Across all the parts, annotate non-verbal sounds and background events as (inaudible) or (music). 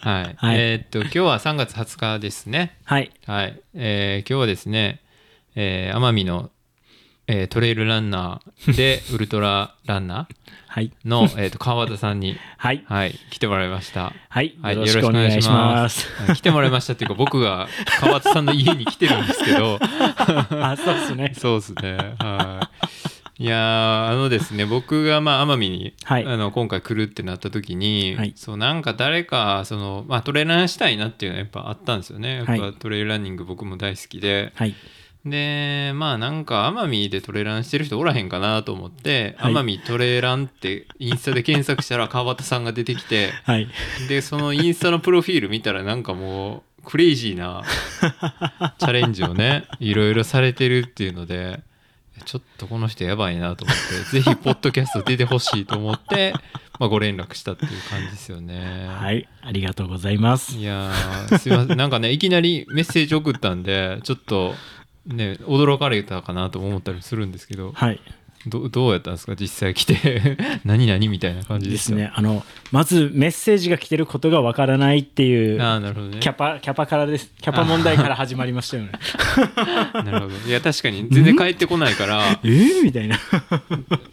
はい。はいえーっと、今日は3月20日ですね。はい。はい。えー今日はですね、えー奄美の、えートレイルランナーで (laughs) ウルトラランナはい。ーの、えーっと川田さんに、はい。はい、来てもらいました。はい。はい、よろしくお願いします。はい来てもらいましたっていうか、(laughs) 僕が川田さんの家に来てるんですけど、あ、そうですね。(laughs) そうですね。はい。いやーあのですね (laughs) 僕がまあ奄美に、はい。あの今回来るってなった時に、はい。そうなんか誰かその、まあ、トレーラーしたいなっていうのはやっぱあったんですよね。やっぱはいトレイルランニング僕も大好きで、はい。でまあなんか奄美でトレランしてる人おらへんかなと思って、はい。奄美トレランってインスタで検索したら川端さんが出てきてはい。でそのインスタのプロフィール見たらなんかもうクレイジーなチャレンジをねいろいろされてるっていうのでちょっとこの人やばいなと思って (laughs) ぜひポッドキャスト出てほしいと思って、(laughs) まあ、ご連絡したっていう感じですよね。はい。ありがとうございます。いやーすいませんなんかねいきなりメッセージ送ったんでちょっとね驚かれたかなと思ったりするんですけどはい。どどうやったんですか？実際来て。(laughs) 何々みたいな感じですね。あの、まずメッセージが来てることがわからないっていう、ああなるほどね。キャパ、キャパからです。キャパ問題から始まりましたよね。(laughs) なるほど。いや確かに。全然帰ってこないから。(laughs) えー？みたいな。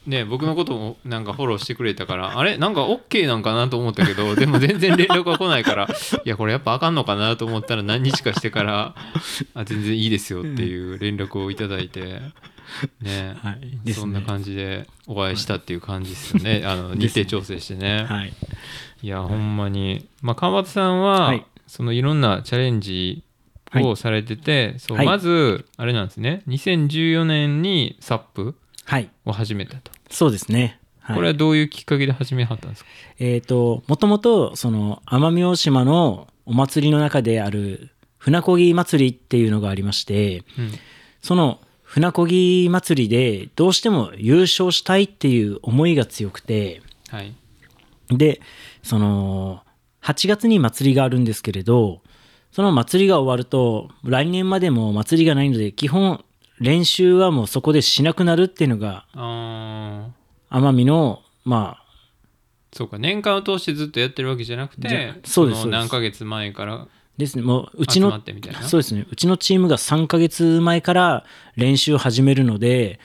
ね僕のこともなんかフォローしてくれたから。あれ？なんか OK なんかなと思ったけどでも全然連絡が来ないから。いやこれやっぱあかんのかなと思ったら何日かしてからあ全然いいですよっていう連絡をいただいて (laughs) ねはい。ね。そんな感じでお会いしたっていう感じですよね。あの日程調整してね。はい。いや、ほんまに。まあ、川端さんは、はいそのいろんなチャレンジをされてて、そうはいまず、あれなんですね、2014年にサップはい。を始めたと。そうですね。はい、これはどういうきっかけで始めはったんですか、えっ、と、もともと、その、奄美大島のお祭りの中である、船漕ぎ祭りっていうのがありまして、うんその船漕ぎ祭りでどうしても優勝したいっていう思いが強くて、はい。で、その、8月に祭りがあるんですけれど、その祭りが終わると、来年までも祭りがないので、基本練習はもうそこでしなくなるっていうのが、奄美の、まあ、そうか、年間を通してずっとやってるわけじゃなくて、そうです何ヶ月前からですね、もううち集の。そうですね。うちのチームが3ヶ月前から練習を始めるので、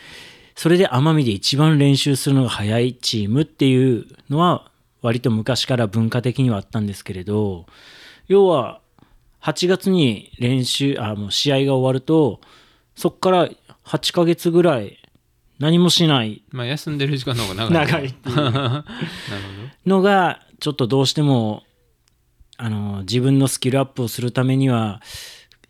それで奄美で一番練習するのが早いチームっていうのは、割と昔から文化的にはあったんですけれど、要は、8月に練習、あ、もう試合が終わると、そこから8ヶ月ぐらい何もしないまあ、休んでる時間の方が長い。長い。(laughs) のが、ちょっとどうしても、あの、自分のスキルアップをするためには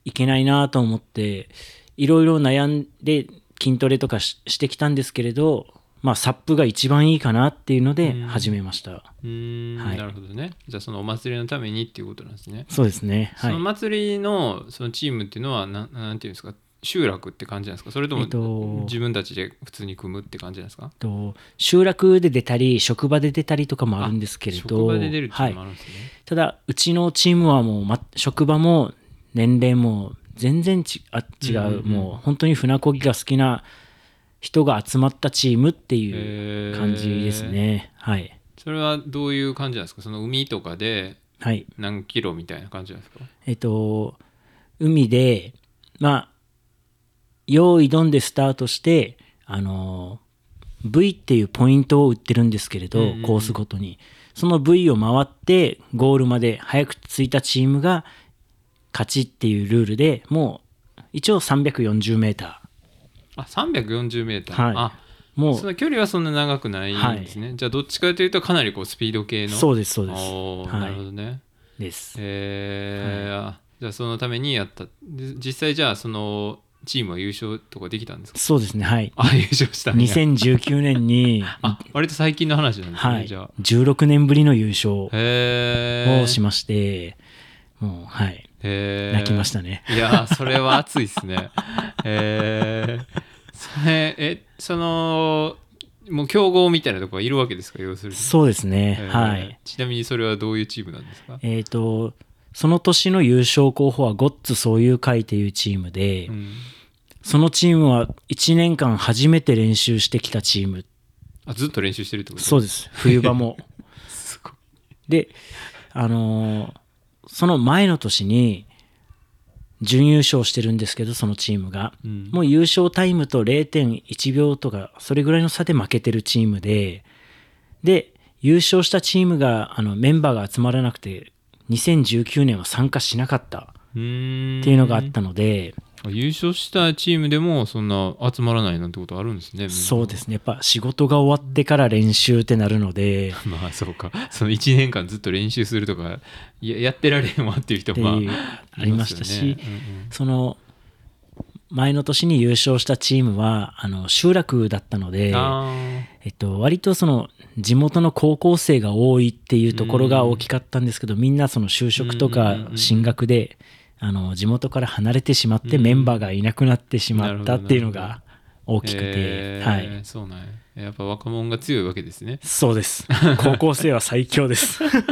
いけないなと思って、いろいろ悩んで筋トレとかししてきたんですけれど、まあ、サップが一番いいかなっていうのでうん始めました。うーん、はいなるほどね。じゃあそのお祭りのためにっていうことなんですね。そうですね。はいその。祭りのそのチームっていうのはなんなんていうんですか？集落って感じなんですか？それともえっと自分たちで普通に組むって感じなんですか？と集落で出たり、職場で出たりとかもあるんですけれど、職場で出るってはい。ただ、うちのチームはもう、ま、職場も年齢も全然ちあ違う,、うんうんうん。もう本当に船漕ぎが好きな人が集まったチームっていう感じですね。はい。それはどういう感じなんですか？その海とかではい。何キロみたいな感じなんですか？えっと、海で、まあ、用意ドンでスタートして、あの、V っていうポイントを打ってるんですけれど、うんうんうん。コースごとに。その V を回って、ゴールまで早く着いたチームが勝ちっていうルールでもう、一応340メータあ340メーター、はい。あー。もその距離はそんな長くないんですね、じゃあどっちかというとかなりこうスピード系う、の。そうです、そうです。なるほどね。です。えー。あじゃあそのためにやった。で実際じゃあそのチームは優勝とかできたんですか？そうですね、はい。あ優勝したんや。2019年に、あ割と最近の話なんですね、はい、じゃあ。16年ぶりの優勝をしまして、もう、はい、泣きましたね。いやーそれは熱いっすね。えー、それえそのもう強豪みたいなとこがいるわけですか？要するに。そうですね、えー。はい。ちなみにそれはどういうチームなんですか、えっ、と、その年の優勝候補はゴッツそういう会というチームで、うん、そのチームは1年間初めて練習してきたチーム。あずっと練習してるってこと？そうです。冬場も。(laughs) すごいであのーその前の年に準優勝してるんですけどそのチームがうんもう優勝タイムと0.1秒とかそれぐらいの差で負けてるチームでで優勝したチームがあのメンバーが集まらなくて2019年は参加しなかったっていうのがあったので、優勝したチームでもそんな集まらないなんてことあるんですねそうですね。やっぱ仕事が終わってから練習ってなるので (laughs) まあそうか。その1年間ずっと練習するとかややってられへんわっていう人もまありましたしいすよね。その前の年に優勝したチームはあの集落だったのでうんうん、あえっと、割とその地元の高校生が多いっていうところが大きかったんですけど、みんなその就職とか進学で、あの地元から離れてしまってうんメンバーがいなくなってしまったっていうのが大きくて、えーはい、そうなんや。やっぱ若者が強いわけですね。そうです。(laughs) 高校生は最強です。(laughs)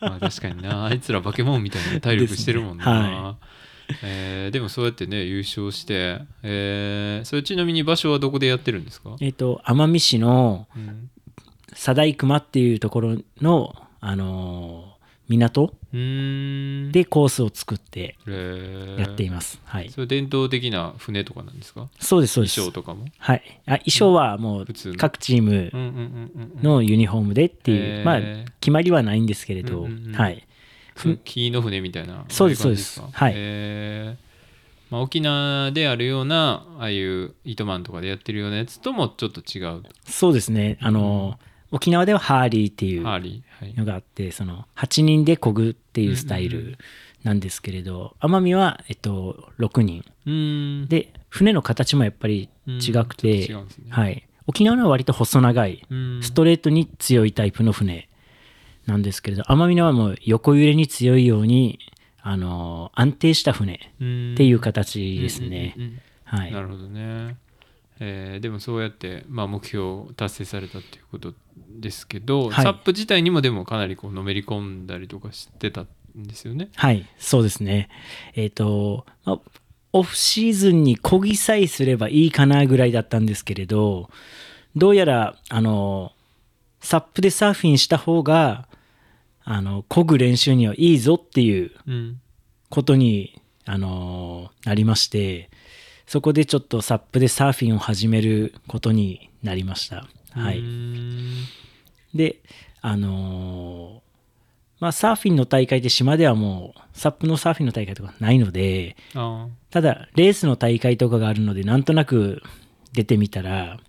まあ確かにな。あいつら化け物みたいな体力してるもんな、ね。はえーでもそうやってね優勝して、えーそれちなみに場所はどこでやってるんですか、えっと奄美市のうん。佐大熊っていうところの、あのー港でコースを作ってえー。やっています、はい。それ伝統的な船とかなんですか？そうですそう衣です。装とかも？はい。あ衣装はもう各チームのユニフォームでっていう、まあ決まりはないんですけれど、はい。ふ木の船みたいなそうです。そうですはい。えー。まあ、沖縄であるようなああいう糸満とかでやってるようなやつともちょっと違う。そうですね。あの、沖縄ではハーリーっていうのがあってその8人で漕ぐっていうスタイうんうんうルなんですけれど奄美は、えっと、6人。で船の形もやっぱり違くて、ね。はい、沖縄のは割と細長いうん。ストレートに強いタイプの船なんですけれど奄美のはもう横揺れに強いようにあの安定した船っていう形ですね。なるほどね、えーでもそうやって、まあ、目標を達成されたっていうことですけど、はいサップ自体にもでもかなりこうのめり込んだりとかしてたんですよね。はい、そうですね。えっ、と、まあオフシーズンに漕ぎさえすればいいかなぐらいだったんですけれど、どうやら、あの、サップでサーフィンした方が、あの、漕ぐ練習にはいいぞっていううんことに、あの、なりまして、そこでちょっとサップでサーフィンを始めることになりました。はい。んで、あのまあ、サーフィンの大会って島ではもう、サップのサーフィンの大会とかないので、あただ、レースの大会とかがあるので、なんとなく出てみたら、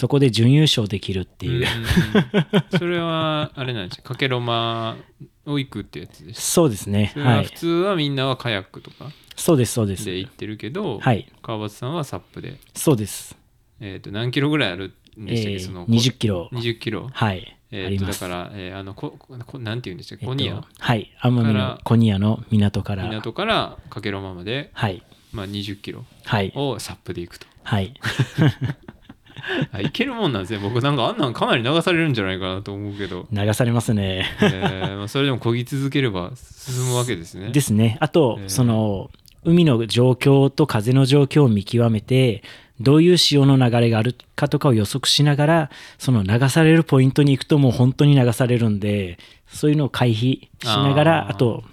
そこで準優勝できるっていう、ーうん (laughs) それはあれなんですよかけろまを行くってやつですそうですね。は。はい普通はみんなはカヤックとかそうです、そうです。で行ってるけど、はい。川端さんはサップで、そうです。えー、と何キロぐらいあるんでしたっけ、えーその20キロ。20キロ？はい。えー。だから、えーあのここなんて言うんでしたっけ、えっとコニア？はい。奄美のコニアの港から。港からかけろままで、はい。まあ、20キロはい。をサップで行くとはい。(laughs) (laughs) あいけるもんなんですね。僕なんかあんなんかなり流されるんじゃないかなと思うけど、流されますね。えーまあ、それでも漕ぎ続ければ進むわけですね。(laughs) ですね。あと、えー。その、海の状況と風の状況を見極めて、どういう潮の流れがあるかとかを予測しながら、その流されるポイントに行くともう本当に流されるんで、そういうのを回避しながら、あと、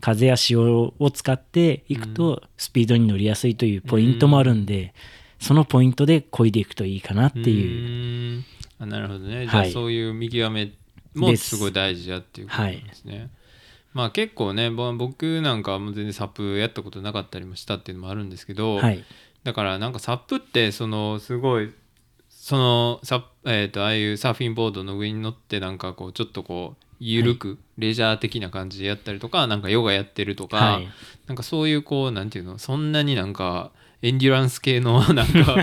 風や潮を使っていくと、スピードに乗りやすいというポイントもあるんで、そのポイントで漕いでいくといいかなっていう。うあなるほどね。じゃあはいそういう見極めもですすごい大事だっていうことなんですね、まあ結構ねぼ僕なんかはもう全然サップやったことなかったりもしたっていうのもあるんですけど、はい。だからなんかサップってそのすごいそのサッえー、とああいうサーフィンボードの上に乗ってなんかこうちょっとこう緩くレジャー的な感じでやったりとか、なんかヨガやってるとか、はい。なんかそういうこうなんていうのそんなになんかエンデュランス系のなんか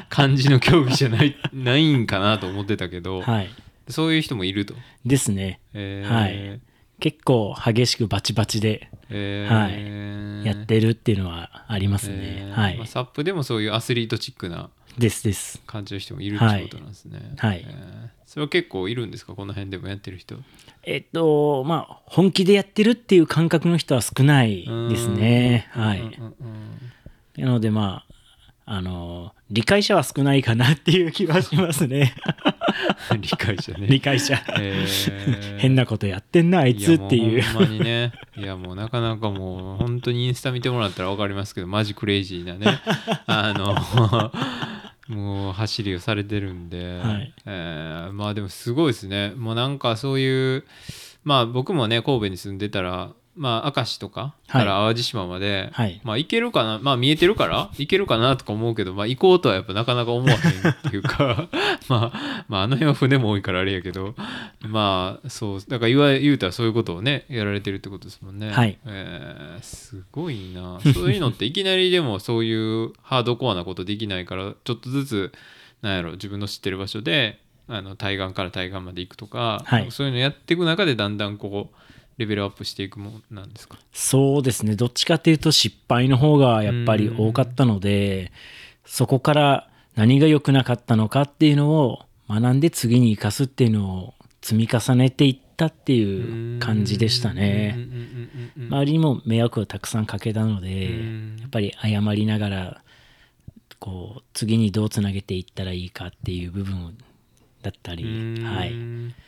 (laughs) 感じの競技じゃないないんかなと思ってたけど、はい。そういう人もいると。ですね。えーはい結構激しくバチバチでえはいやってるっていうのはありますね。えーはいまあ、。サップでもそういうアスリートチックなですです。感じの人もいるってことなんですね。はいえーそれは結構いるんですか？この辺でもやってる人。えっと、まあ、本気でやってるっていう感覚の人は少ないですね。はい。うんうんうんなので、まあ、あの理解者は少ないかなっていう気はしますね。(laughs) 理解者ね。理解者。えー。変なことやってんなあいつっていう。やもうほんまにね。いやもうなかなかもう本当にインスタ見てもらったら分かりますけどマジクレイジーなね。(laughs) あのもう走りをされてるんで、はい。えーまあでもすごいですね。もうなんかそういうまあ僕もね神戸に住んでたらまあ明石とかから淡路島まで、はい。まあ行けるかなまあ見えてるから行けるかなとか思うけどまあ行こうとはやっぱなかなか思わへんっていうか (laughs) まあまああの辺は船も多いからあれやけどまあそうだから言わ言うたらそういうことをねやられてるってことですもんね。はい。えーすごいな。そういうのっていきなりでもそういうハードコアなことできないからちょっとずつなんやろ自分の知ってる場所であの対岸から対岸まで行くとか、はい。そういうのやっていく中でだんだんこうレベルアップしていくもんなんですか？そうですね。どっちかっていうと失敗の方がやっぱり多かったのでそこから何が良くなかったのかっていうのを学んで次に生かすっていうのを積み重ねていったっていう感じでしたね。周りにも迷惑をたくさんかけたのでうん。やっぱり謝りながらこう次にどうつなげていったらいいかっていう部分だったりうん。はい。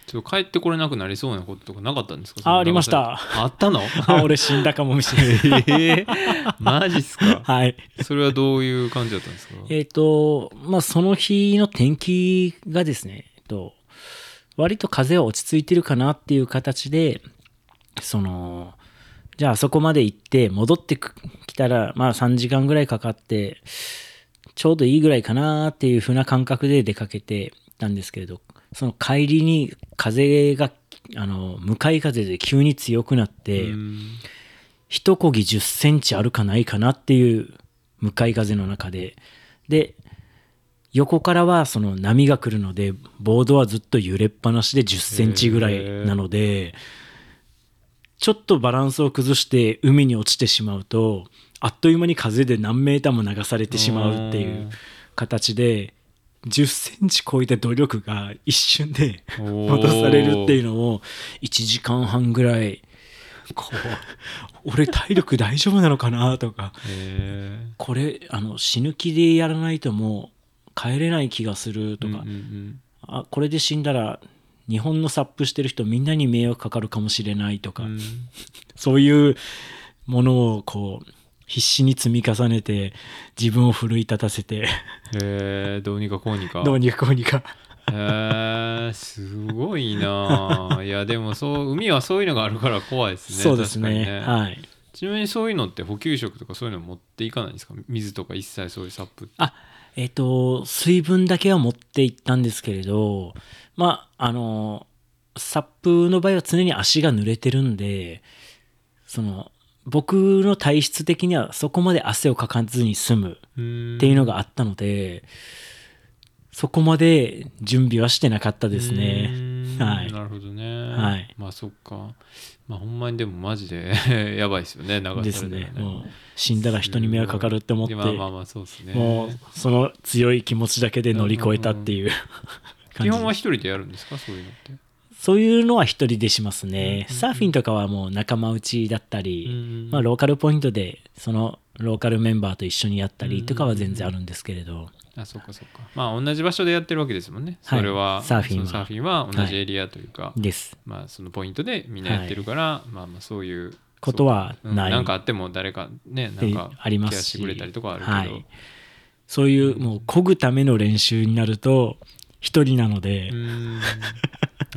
ちょっと帰ってこれなくなりそうなこととかなかったんですか？あありました。あったの？(laughs) あ俺死んだかもしれない。えー、マジっすか？(laughs) はい。それはどういう感じだったんですか？えっ、と、まあ、その日の天気がですね、えっと、割と風は落ち着いてるかなっていう形で、その、じゃああそこまで行って戻ってくきたら、まあ3時間ぐらいかかって、ちょうどいいぐらいかなっていう風な感覚で出かけてたんですけれど、その帰りに風が、あの、向かい風で急に強くなって、一漕ぎ10センチあるかないかなっていう向かい風の中でで横からはその波が来るのでボードはずっと揺れっぱなしで10センチぐらいなのでちょっとバランスを崩して海に落ちてしまうとあっという間に風で何メーターも流されてしまうっていう形で10センチ超えた努力が一瞬で戻されるっていうのを1時間半ぐらいこう俺体力大丈夫なのかなとかへこれあの死ぬ気でやらないともう帰れない気がするとか、あこれで死んだら日本のサップしてる人みんなに迷惑かかるかもしれないとか、うん。そういうものをこう必死に積み重ねて自分を奮い立たせて。へーどうにかこうにか。どうにかこうにか。へえすごいな。あいやでもそう海はそういうのがあるから怖いですね。そうですね。確かにはい。ちなみにそういうのって補給食とかそういうの持っていかないんですか？水とか一切そういうサップあえっ、と水分だけは持って行ったんですけれどまああのサップの場合は常に足が濡れてるんでその僕の体質的にはそこまで汗をかかずに済むっっていうのがあったので、そこまで準備はしてなかったですね。はい。なるほどね。はい。まあそっか。まあほんまにでもマジで (laughs) やばいですよね流されですね。ね。もう死んだら人に迷惑かかるって思って、まあまあまあそうですね。もうその強い気持ちだけで乗り越えたっていう (laughs) 基本は一人でやるんですか？そういうのってそういうのは一人でしますね。うんサーフィンとかはもう仲間内だったり、うんまあローカルポイントでそのローカルメンバーと一緒にやったりとかは全然あるんですけれど、あそっかそっか。まあ同じ場所でやってるわけですもんね。はい。それは、サーフィンは。サーフィンは同じエリアというか、です。まあそのポイントでみんなやってるから、まあまあそういうことはそううん。ない。なんかあっても誰かねなんかあります。しケアしてくれたりとかはあるけど、はい。そういうもう漕ぐための練習になると一人なので。うー、ん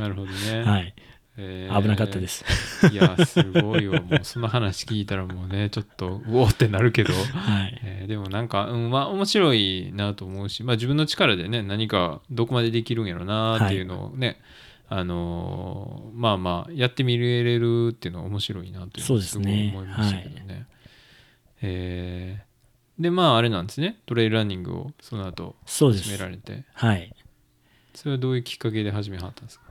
なるほどね、はい、えー危なかったです。いやすごいわ。もうその話聞いたらもうねちょっとうおーってなるけど、はい、えーでもなんか、うんまあ、面白いなと思うし、まあ、自分の力でね何かどこまでできるんやろなっていうのをね、あのーまあまあやってみれるっていうのは面白いなというそうですね。ごい思いましたけどね。えーでまああれなんですね。トレイルランニングをその後始め。られて。はい。それはどういうきっかけで始めはったんですか？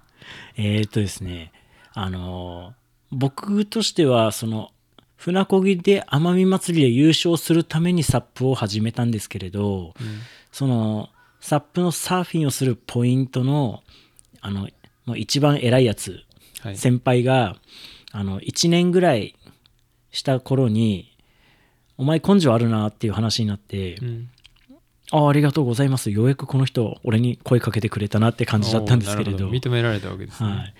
えー、っとですね、あのー僕としては、その、船漕ぎで奄美祭りで優勝するためにサップを始めたんですけれど、その、サップのサーフィンをするポイントの、あの、一番偉いやつ、はい。先輩が、あの、1年ぐらいした頃に、お前根性あるなっていう話になって、うんあありがとうございます。ようやくこの人俺に声かけてくれたなって感じだったんですけれど。おーなるほ認められたわけですね、はい、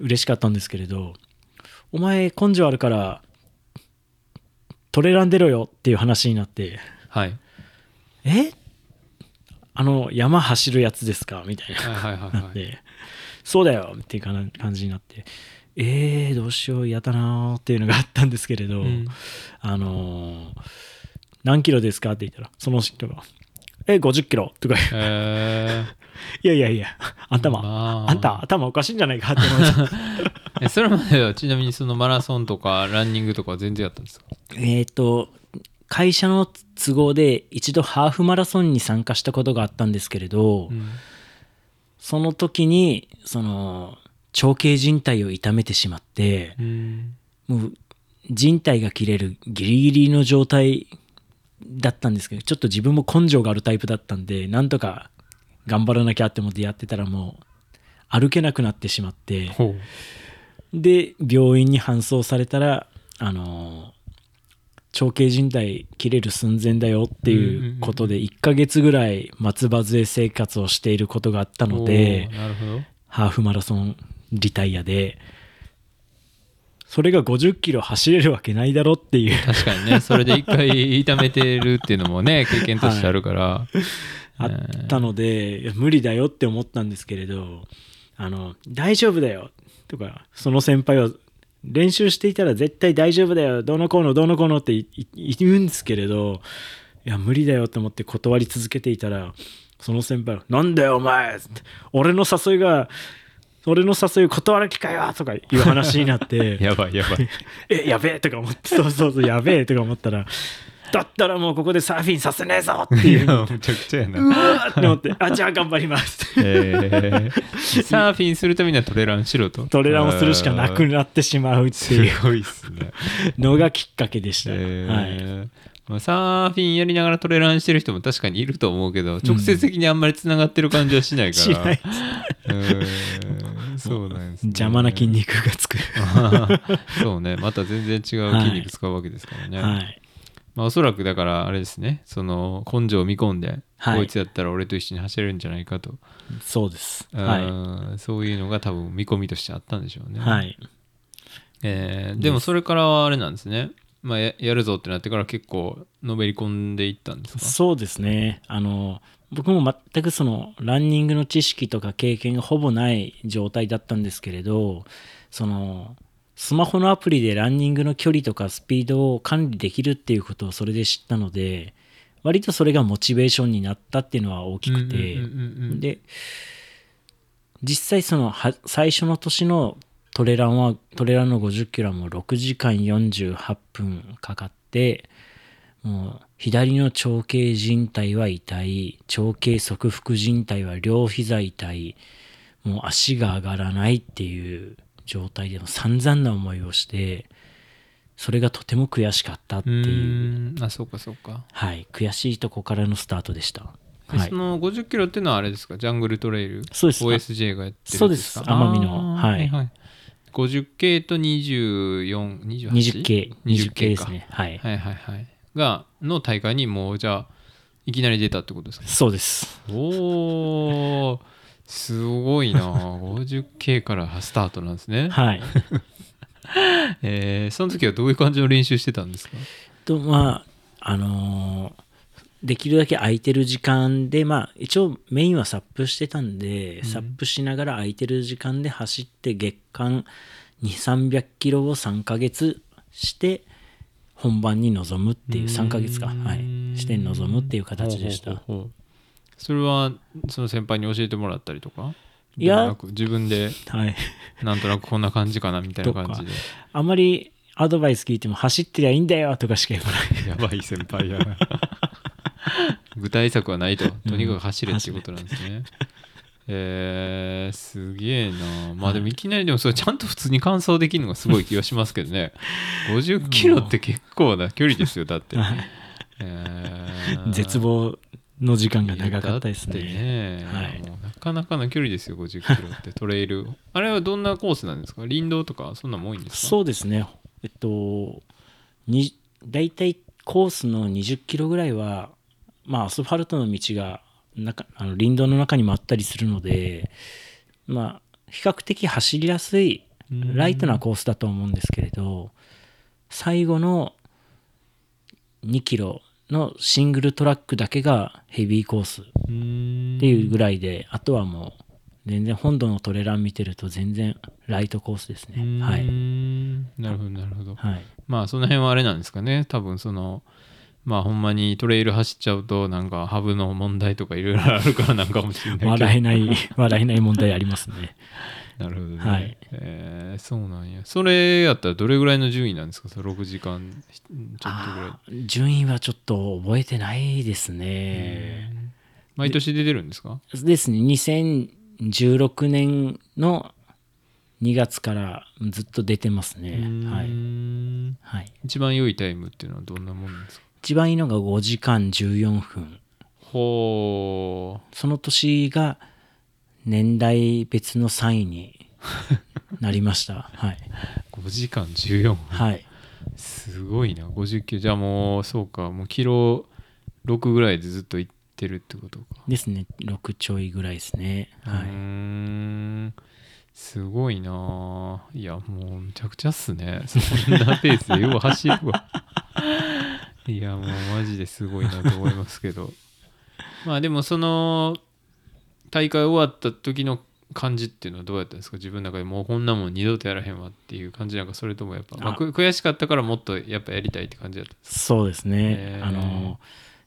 嬉しかったんですけれどお前根性あるからトレラン出ろよっていう話になって。はい、え？あの山走るやつですか？みたいな。はいはいはいはい。なって。そうだよっていう感じになって。えー、どうしよう嫌だなーっていうのがあったんですけれど、うん。あのー何キロですか？って言ったらその人がえ50キロとか。え (laughs) いやいやいや頭、まあ。あんた頭おかしいんじゃないかって思ってーえそれまではちなみにそのマラソンとかランニングとかは全然やったんですか？(laughs) えっと会社の都合で一度ハーフマラソンに参加したことがあったんですけれど、うん。その時にその長径靭帯を痛めてしまってうん。もう靭帯が切れるギリギリの状態だったんですけどちょっと自分も根性があるタイプだったんでなんとか頑張らなきゃって思ってやってたらもう歩けなくなってしまってほで病院に搬送されたらあの長径靭帯切れる寸前だよっていうことで1ヶ月ぐらい松葉杖生活をしていることがあったうのでハーフマラソンリタイアでそれが50キロ走れるわけないだろっていう。確かにね。それで一回 (laughs) 痛めてるっていうのもね経験としてあるから、あったので無理だよって思ったんですけれどあの大丈夫だよ。とかその先輩は練習していたら絶対大丈夫だよ。どうのこうのどうのこうのっていい言うんですけれどいや無理だよと思って断り続けていたらその先輩は「なんだよお前!」俺の誘いが俺の誘いを断る気かよとかいう話になって。やばいやばい。(laughs) えやべえとか思って。そうそうそう (laughs) やべえとか思ったらだったらもうここでサーフィンさせねえぞっていいうやむちゃくちゃやな。うわーって思って、あ、じゃあ頑張ります。えー。(laughs) サーフィンするためにはトレランしろと。トレランをするしかなくなってしまうっていう。すごいっすね、のがきっかけでした。えはい。サーフィンやりながらトレランしてる人も確かにいると思うけど直接的にあんまりつながってる感じはしないから。うーんそうなんです、ね、邪魔な筋肉がつく。(laughs) そうねまた全然違う筋肉使うわけですからね、はい。まあ、おそらくだからあれですねその根性を見込んで、はいこいつやったら俺と一緒に走れるんじゃないかと、そうです。うはんそういうのが多分見込みとしてあったんでしょうい。ね、はい。えーでもそれからはあれなんですね、まあ、ややるぞってなってから結構のめり込んでいったんですか？そうですね。あの、僕も全くそのランニングの知識とか経験がほぼない状態だったんですけれど、その、スマホのアプリでランニングの距離とかスピードを管理できるっていうことをそれで知ったので、割とそれがモチベーションになったっていうのは大きくて、で実際そのは最初の年のトレランはトレランの50キロはもう6時間48分かかってもう左の長径靭帯は痛い長径側腹靭帯は両膝痛いもう足が上がらないっていう状態でも散々な思いをしてそれがとても悔しかったってう。いうあそうかそうか、はい。悔しいとこからのスタートでした。はい。でその50キロっていうのはあれですか？ジャングルトレイル？そうです。OSJ がやってるんですか？そうです。奄美の。あーはいはい50系と2428 20系20系ですかね。はい。はいはいはい。がの大会にもうじゃあいきなり出たってことですか？そうです。おーすごいな。50K からスタートなんですね、はい。(laughs) えーその時はどういう感じの練習してたんですか？とまああのーできるだけ空いてる時間でまあ一応メインはサップしてたんで、サップしながら空いてる時間で走って月間2300キロを3ヶ月して本番に臨むっていう3ヶ月か。はい。して臨むっていう形でした。それはその先輩に教えてもらったりとか？いや。自分ではい。なんとなくこんな感じかなみたいな感じで。(laughs) あまりアドバイス聞いても走ってりゃいいんだよとかしか言わない。やばい先輩やな (laughs) 具体策はないと。とにかく走れっていうことなんですね、えー、すげえな。まあでもい。きなりでもそれちゃんと普通に完走できるのがすごい気がしますけどね。(laughs) 50キロって結構な距離ですよだって、えー (laughs) 絶望の時間が長かったですね。ね。はい。なかなかの距離ですよ50キロって。トレイル。あれはどんなコースなんですか？林道とかそんなもん多いんですか？そうですね。えっとに大体コースの20キロぐらいはまあアスファルトの道が中あの林道の中にもあったりするのでまあ比較的走りやすいライトなコースだと思うんですけれど最後の2キロのシングルトラックだけがヘビーコースっうんていうぐらいであとはもう全然本土のトレラン見てると全然ライトコースですね。はういん。なるほどなるほど。はい。まあその辺はあれなんですかね。多分そのまあほんまにトレイル走っちゃうとなんかハブの問題とかいろいろあるからなんかもしれないけど。笑えない (laughs) 笑えない問題ありますね。なるほどね、はい。えーそうなんや。それやったらどれぐらいの順位なんですか？その6時間ちょっとぐらい。順位はちょっと覚えてないですね。毎年出てるんですか？ですね、2016年の2月からずっと出てますね。はうい。ん。はい、一番良いタイムっていうのはどんなもんですか？一番いいのが5時間14分。ほその年が年代別の3位になりました。(laughs) はい。う5時間14分。はい。すごいな。50キロじゃあもうそうか。もうキロ6ぐらいでずっと行ってるってことか。ですね、6ちょいぐらいですね。はうーん。すごいな。いやもうむちゃくちゃっすね。そんなペースで。よう走るわ (laughs) いやもうマジですごいなと思いますけど (laughs) まあでもその大会終わった時の感じっていうのはどうやったんですか？自分の中でもうこんなもん二度とやらへんわっていう感じなんか？それともやっぱ、まあ、悔しかったからもっとやっぱやりたいって感じだった。そうですね。へーあの、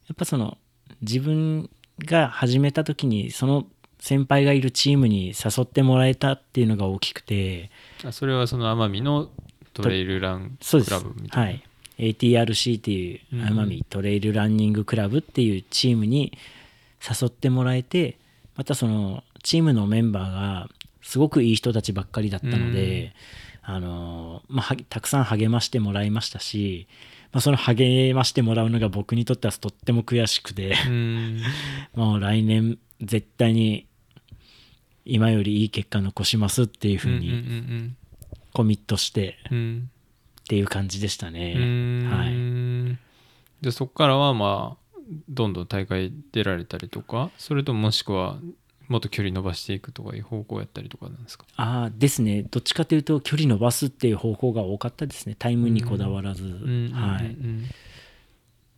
やっぱその、自分が始めた時に、その先輩がいるチームに誘ってもらえたっていうのが大きくて、あそれはその奄美のトレイルランク。ラブみたいな？はい。ATRC っていううん奄美トレイルランニングクラブっていうチームに誘ってもらえてまたそのチームのメンバーがすごくいい人たちばっかりだったので、あのまあ、はたくさん励ましてもらいましたし、まあ、その励ましてもらうのが僕にとってはとっても悔しくて (laughs) もう来年絶対に今よりいい結果残しますっていうふうにコミットしてうんうんっていう感じでしたうね。はい。じゃあそこからはまあどんどん大会出られたりとかそれとももしくはもっと距離伸ばしていくとかいう方向やったりとかなんですか？ああですね。どっちかというと距離伸ばすっていう方向が多かったですね。タイムにこだわらず、はい、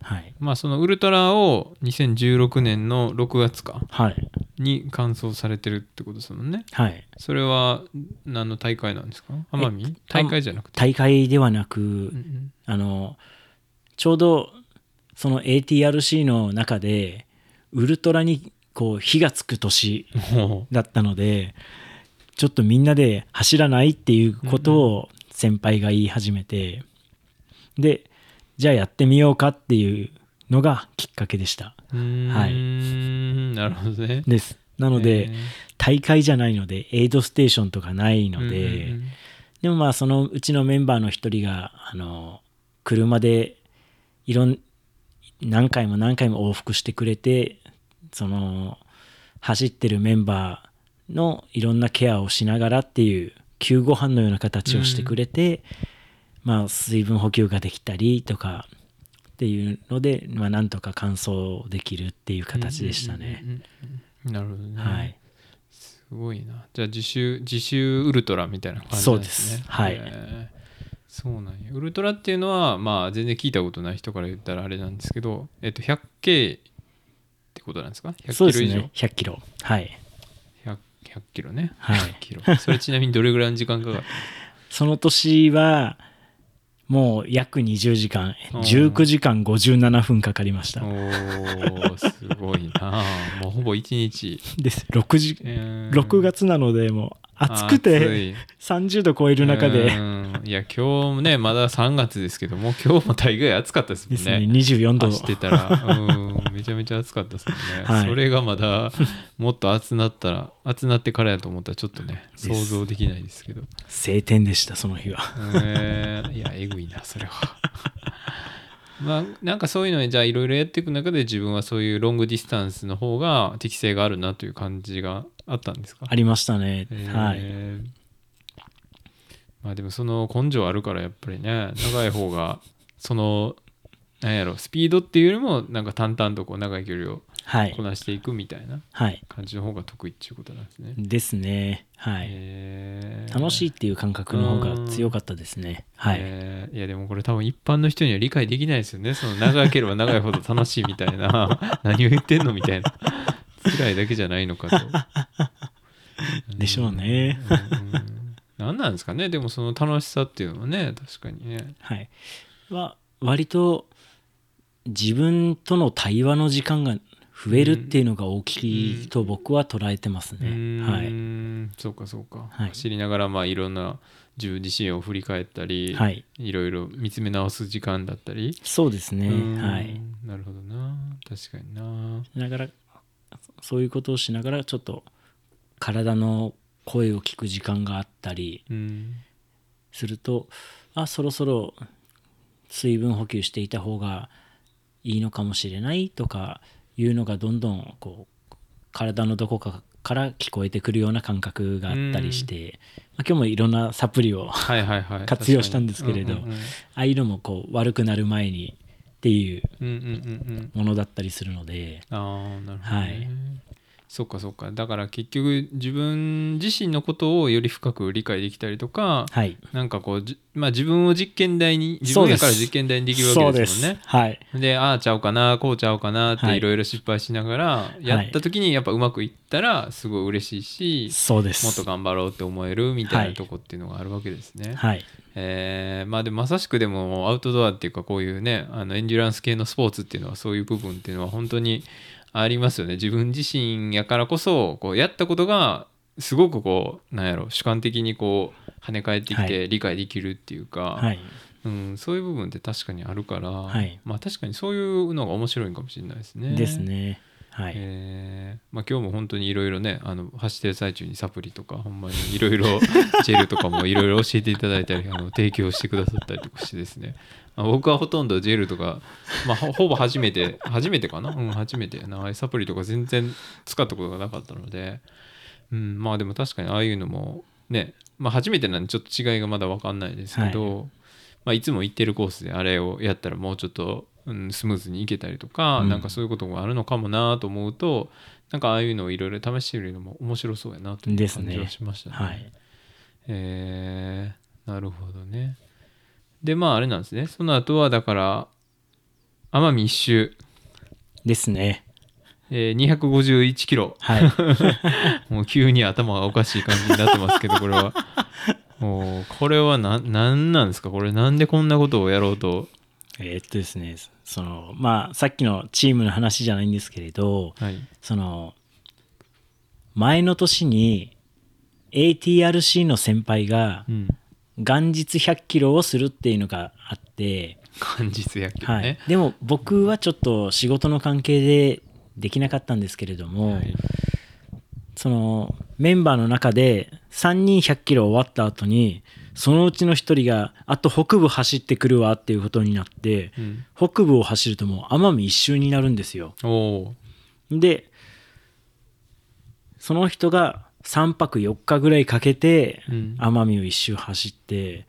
はい。まあそのウルトラを2016年の6月かはい。に完走されてるってことですもんね。はい。それは何の大会なんですか？奄美？大会じゃなくて？大会ではなく、うんうん。あのちょうどその ATRC の中でウルトラにこう火がつく年ほだったのでちょっとみんなで走らないっていうことを先輩が言い始めて、でじゃあやってみようかっていうのがきっかけでした。はい。なるほどね。です。なので、えー。大会じゃないのでエイドステーションとかないので、でもまあそのうちのメンバーの一人があの車でいろん何回も何回も往復してくれてその走ってるメンバーのいろんなケアをしながらっていう救護班のような形をしてくれて、まあ水分補給ができたりとかっていうので、まあ、なんとか完走できるっていう形でしたね。なるほどね、はい。すごいな。じゃあ自習自習ウルトラみたいな感じそうんでなですねす。はい。へー。そうなんや。ウルトラっていうのはまあ全然聞いたことない人から言ったらあれなんですけどえっと 100K ってことなんですか？100そうキロ以上、ですね。100キロ。はい。100, 100キロね。はい。100キロ。それちなみにどれぐらいの時間かかる？(laughs) その年はもう約20時間うん。19時間57分かかりました。おーすごいな。もうほぼ1日、です。6時えー。6月なのでもう暑くて暑い。30度超える中うでん。いや今日もねまだ3月ですけども今日も大概暑かったですもですね。んね24度。走ってたら。うん。めちゃめちゃ暑かったですもんね、(laughs) はい。それがまだもっと暑なったら暑なってからやと思ったらちょっとねす想像できないですけど。晴天でしたその日は。え。ーいやえぐいなそれは。(laughs) まあなんかそういうのにじゃあいろいろやっていく中で自分はそういうロングディスタンスの方が適性があるなという感じがあったんですか？ありましたねえーはいまあでもその根性あるからやっぱりね長い方がそのなんやろスピードっていうよりもなんか淡々とこう長い距離をはいこ。なしていくみたいなはい。感じの方が得意っていうことなんですね。ですね。はい。へー楽しいっていう感覚の方が強かったですね。はい。えーいやでもこれ多分一般の人には理解できないですよねその長ければ長いほど楽しいみたいな (laughs) 何を言ってんのみたいな辛いだけじゃないのかと (laughs) でしょうね何なんですかねでもその楽しさっていうのはね確かにねはい。は、割と自分との対話の時間が増えるっていうのが大きいと僕は捉えてますね。はい。んそうかそうか、はい走りながらまあいろんな自分自身を振り返ったり、はい。いろいろ見つめ直す時間だったりそうですね。うんはい。なるほどな確かになしながら、そういうことをしながら、ちょっと体の声を聞く時間があったりうんすると、あ、そろそろ水分補給していた方がいいのかもしれないとかいうのがどんどんこう体のどこかから聞こえてくるような感覚があったりして、まあ、今日もいろんなサプリをあはいはいはい。(laughs) 活用したんですけれどうんうんうん。あいうのもこう悪くなる前にっていううんうんうんうん。ものだったりするので。ああなるほど、ね、はいそっかそっか。だから結局自分自身のことをより深く理解できたりとかはい。なんかこうじ、まあ、自分を実験台に自分やから実験台にできるわけですもんね。はい。でああちゃうかなこうちゃうかなってはい。いろいろ失敗しながらやった時にやっぱうまくいったらすごい嬉しいし、そうです。もっと頑張ろうって思えるみたいはないとこっていうのがあるわけですね。はい。えーまあでもまさしくでもアウトドアっていうかこういうねあのエンデュランス系のスポーツっていうのはそういう部分っていうのは本当にありますよね。自分自身やからこそこうやったことがすごくこうなんやろ主観的にこう跳ね返ってきはて理解できるっていうか、はい。うん、そういう部分って確かにあるから、はい。まあ確かにそういうのが面白いかもしれないですね。ですねはい。えー。まあ、今日も本当にいろいろねあの走ってる最中にサプリとかほんまにいろいろ (laughs) ジェルとかもいろいろ教えていただいたりあの提供してくださったりとかしてですね、まあ、僕はほとんどジェルとか、まあ、ほ (laughs) ほぼ初めて初めてかな？うん初めて。やなサプリとか全然使ったことがなかったので、うん、まあでも確かにああいうのもね、まあ、初めてなんでちょっと違いがまだ分かんないですけど、まあ、いつも行ってるコースであれをやったらもうちょっと、うん、スムーズにいけたりとか、うん。なんかそういうことがあるのかもなと思うとなんかああいうのをいろいろ試してみるのも面白そうやなという感じはしましたね。はい。えーなるほどね。でまああれなんですね。その後はだから奄美一周、ですね。えー、251キロ。はい。(laughs) もう急に頭がおかしい感じになってますけどこれは。(laughs) もうこれはななんなんですか？これなんでこんなことをやろうとえーっとですねそのまあさっきのチームの話じゃないんですけれどはい。その前の年に ATRC の先輩がうん。元日100キロをするっていうのがあって、元日野球ね、はい、でも僕はちょっと仕事の関係でできなかったんですけれども、はい。そのメンバーの中で3人100キロ終わった後にそのうちの1人があと北部走ってくるわっていうことになってうん、北部を走るともう奄美一周になるんですよ。でその人が3泊4日ぐらいかけてうん。奄美を一周走ってい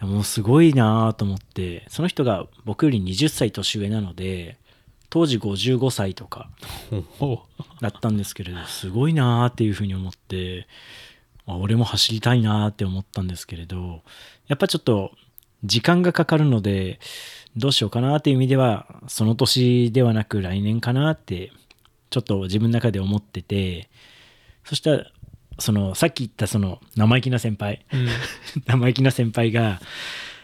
やもうすごいなと思ってその人が僕より20歳年上なので当時55歳とかだったんですけれどすごいなーっていうふうに思ってあ俺も走りたいなーって思ったんですけれどやっぱちょっと時間がかかるのでどうしようかなっていう意味ではその年ではなく来年かなってちょっと自分の中で思っててそしたらそのさっき言ったその生意気な先輩うん。生意気な先輩 (laughs) が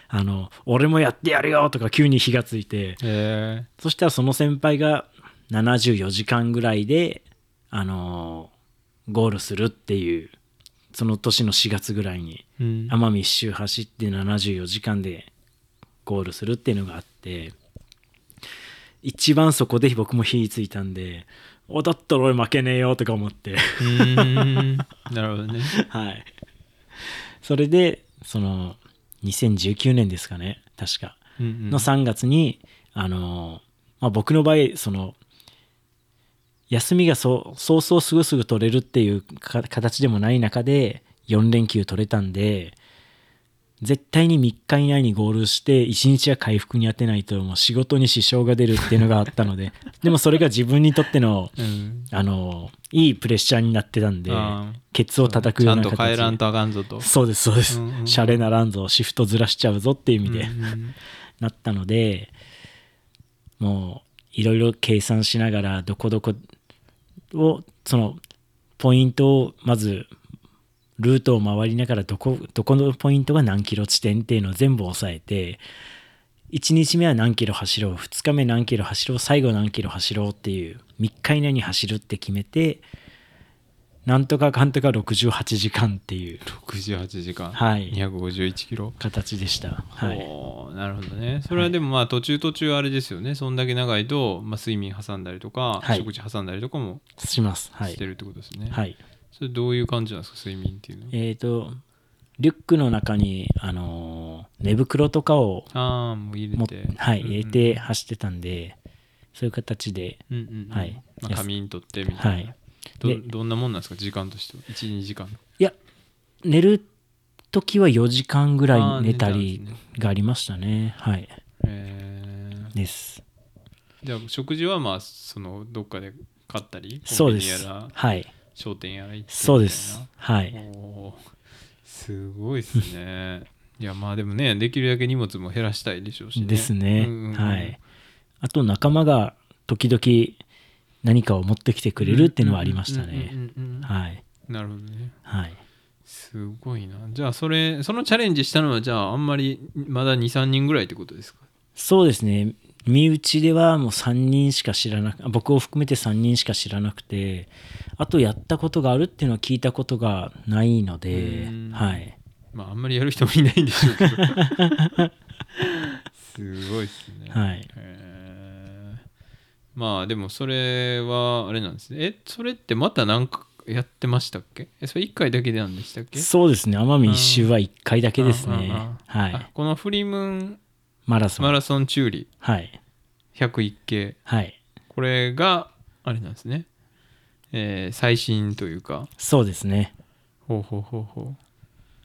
あの俺もやってやるよとか急に火がついてえそしたらその先輩が74時間ぐらいで、あのーゴールするっていう、その年の4月ぐらいに、奄美一周走って74時間でゴールするっていうのがあって、一番そこで僕も火ついたんで、お、だったら俺負けねえよとか思って、なるほどね。(laughs) はい。それで、その、2019年ですかね、確か。の3月に、あのまあ、僕の場合その休みがそうそうそうすぐすぐ取れるっていうか形でもない中で4連休取れたんで絶対に3日以内にゴールして1日は回復に当てないともう仕事に支障が出るっていうのがあったので (laughs) でもそれが自分にとってのうん。あのいいプレッシャーになってたんであケツを叩くちゃとようんな形帰らんとあかんぞと。そうですそうです、うんうんシャレならんぞ。シフトずらしちゃうぞっていう意味で、うんうん。(laughs) なったのでもういろいろ計算しながらどこどこをそのポイントをまずルートを回りながらどこどこのポイントが何キロ地点っていうのを全部押さえて1日目は何キロ走ろう2日目何キロ走ろう最後何キロ走ろうっていう3日以内に走るって決めてなんとかかんとか68時間っていう。68時間、はい。251キロ？形でした。はい、なるほどね。それはでもまあ途中途中あれですよね。そんだけ長いと、まあ、睡眠挟んだりとか、はい。食事挟んだりとかもします。はい。してるってことですね、はい。それどういう感じなんですか睡眠っていうのは？えー、とリュックの中に、あのー寝袋とかをああもう入もれて。はい、うんうん。入れて走ってたんで、そういう形で、うんうんうん。はい。まあ、仮眠取ってみたいな、はい、どでどんなもんなんですか？時間としては。12時間。いや寝る時は4時間ぐらい寝た寝りがありましたね。はい。えー。です。じゃあ食事はまあそのどっかで買ったりそうです。はい。商店やら行ってそうです。はい。すごいですね。いやまあでもねできるだけ荷物も減らしたいでしょうしね。ですね、うんうんうん。はい。あと仲間が時々何かを持ってきてくれるっていうのはありましたね。はい。なるほどね。はい。すごいな。じゃあそれそのチャレンジしたのはじゃああんまりまだ23人ぐらいってことですか？そうですね。身内ではもう3人しか知らなく僕を含めて3人しか知らなくてあとやったことがあるっていうのは聞いたことがないのでうん。はい。まああんまりやる人もいないんでしょうけど。(laughs) すごいですね。はい。へーまあでもそれはあれなんですね。えそれってまた何かやってましたっけ？えそれ1回だけなんでしたっけ？そうですね。奄美一周は1回だけですね。はい。あこのフリムーンマラソン。マラソンチューリはい。101系。はい。これがあれなんですね、えー最新というか。そうですね。ほうほうほうほう。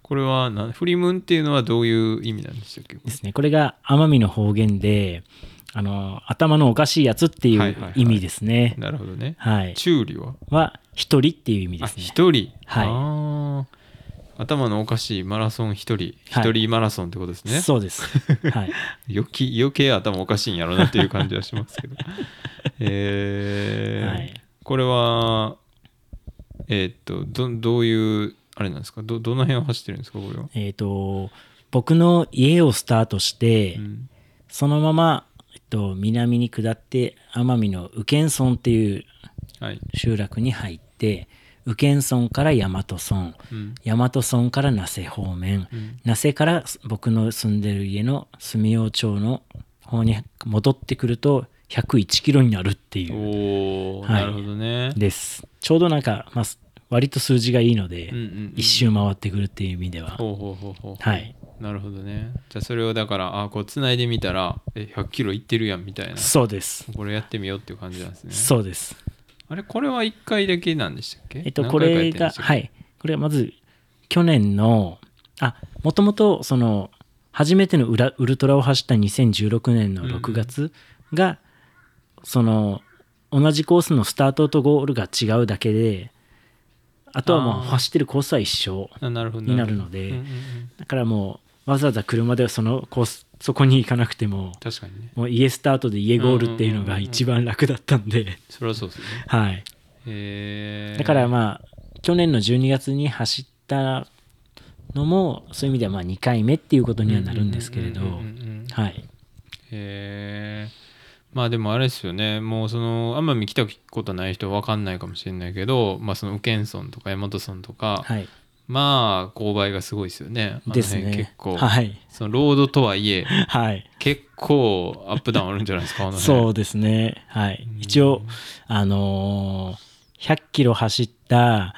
これはなフリムーンっていうのはどういう意味なんでしたっけ？ですね。これが奄美の方言であの頭のおかしいやつっていはいうはいはい。意味ですね。なるほどね。はい。チューリは？は一人っていう意味であすね。一人？はい。頭のおかしいマラソン一人。はい。一人マラソンってことですね、そうです。はい。(laughs) 余計余計頭おかしいんやろなっていう感じはしますけど。(laughs) えー。はい。これはえーっとどどういうあれなんですか？どどの辺を走ってるんですか？これは、えっ、と僕の家をスタートして、うん。そのまま、と、南に下って奄美の宇検村っていうはい。集落に入って宇検村から大和村うん。大和村から那勢方面うん。那勢から僕の住んでる家の住用町の方に戻ってくると101キロになるっていう。はい。なるほどね。です。ちょうどなんか、まあ、割と数字がいいので、うんうんうん。一周回ってくるっていう意味では、ほうほうほうほう。はい。なるほどね。じゃあそれをだからあこうつないでみたらえ100キロいってるやんみたいな。そうです。これやってみようっていう感じなんですね。そうです。あれこれは1回だけなんでしたっけ？えっと、これが、はい。これはまず、去年の、あ、もともと、その、初めてのウラウルトラを走った2016年の6月が、その、同じコースのスタートとゴールが違うだけで、あとはもう走ってるコースは一緒。になるのでだからもう、わざわざ車でそのコース、そこに行かなくても、確かにね。もう家スタートで家ゴールっていうのが一番楽だったんで、それはそうですよね。はい。だからまあ去年の12月に走ったのもそういう意味ではまあ2回目っていうことにはなるんですけれど。はい。へえまあでもあれですよね。もうその奄美来たことない人は分かんないかもしれないけどまあその宇検村とか大和村とか、はい。まあ勾配がすごいですよね。ですね。辺結構、はい。そのロードとはいえ (laughs) はい。結構アップダウンあるんじゃないですか？(laughs) そうですね。はい。一応あのー100キロ走った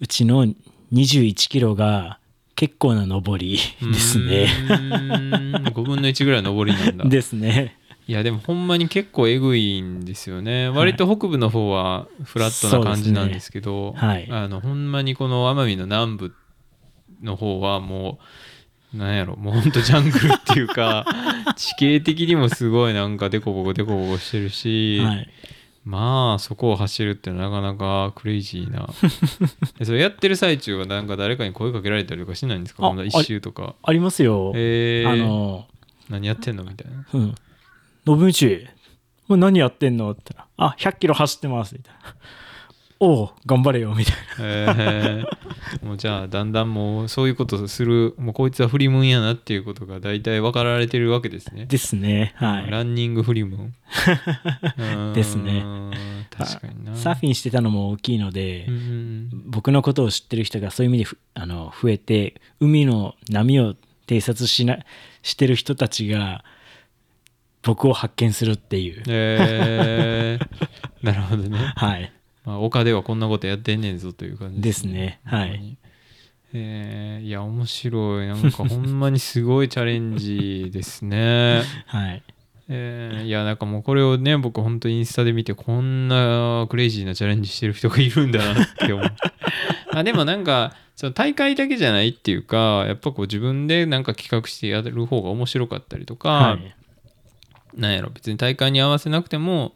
うちの21キロが結構な上りですね。うーん。5分の1ぐらい上りなんだ。(laughs) ですねいやでもほんまに結構えぐいんですよね、割と北部の方はフラットな感じなんですけどねはい。あのほんまにこの奄美の南部の方はもうなんやろもうほんとジャングルっていうか (laughs) 地形的にもすごいなんかデコボコデコボコしてるし、はい。まあそこを走るってなかなかクレイジーな。(laughs) えそれやってる最中はなんか誰かに声かけられたりとかしないんですか？一周とか。ありますよ、えー、あの何やってんの？みたいな。うん信道もう何やってんのって言ったらあ100キロ走ってますみたいな。(laughs) おう頑張れよみたいえー、もうじゃあだんだんもうそういうことをするもうこいつはフリムーンやなっていうことが大体分かられてるわけですね。なですねはい。ランニングフリムーン。(laughs) ですね。確かにな。サーフィンしてたのも大きいので、僕のことを知ってる人がそういう意味でふあの増えて海の波を偵察しなしてる人たちが僕を発見するっていう、えー、(laughs) なるほどね、はい。まあ、丘ではこんなことやってんねんぞという感じですね。はい。ほんまに。えー。いや面白い。なんかほんまにすごいチャレンジですね。(laughs) はい。えー。いやなんかもうこれをね僕本当インスタで見てこんなクレイジーなチャレンジしてる人がいるんだなって思う。(laughs) あでもなんかその大会だけじゃないっていうかやっぱこう自分でなんか企画してやる方が面白かったりとか、はいなんやろ別に大会に合わせなくても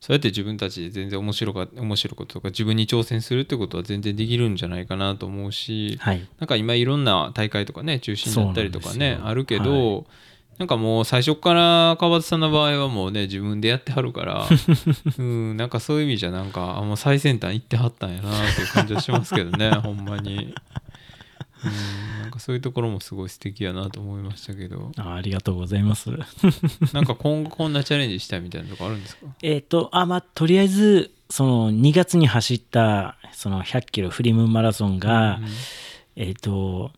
そうやって自分たちで全然面白か面白いこととか自分に挑戦するってことは全然できるんじゃないかなと思うしはい。なんか今いろんな大会とかね中止になったりとかねあるけど、なんかもう最初から川端さんの場合はもうね自分でやってはるから (laughs) うんなんかそういう意味じゃなんかあもう最先端行ってはったんやなっていう感じはしますけどねほんまに。うん。なんかそういうところもすごい素敵やなと思いましたけど。あありがとうございます。(laughs) (laughs) なんか今後こんなチャレンジしたいみたいなとこあるんですか？えっとあまあとりあえずその2月に走ったその100キロフリムマラソンが、うんえっ、と、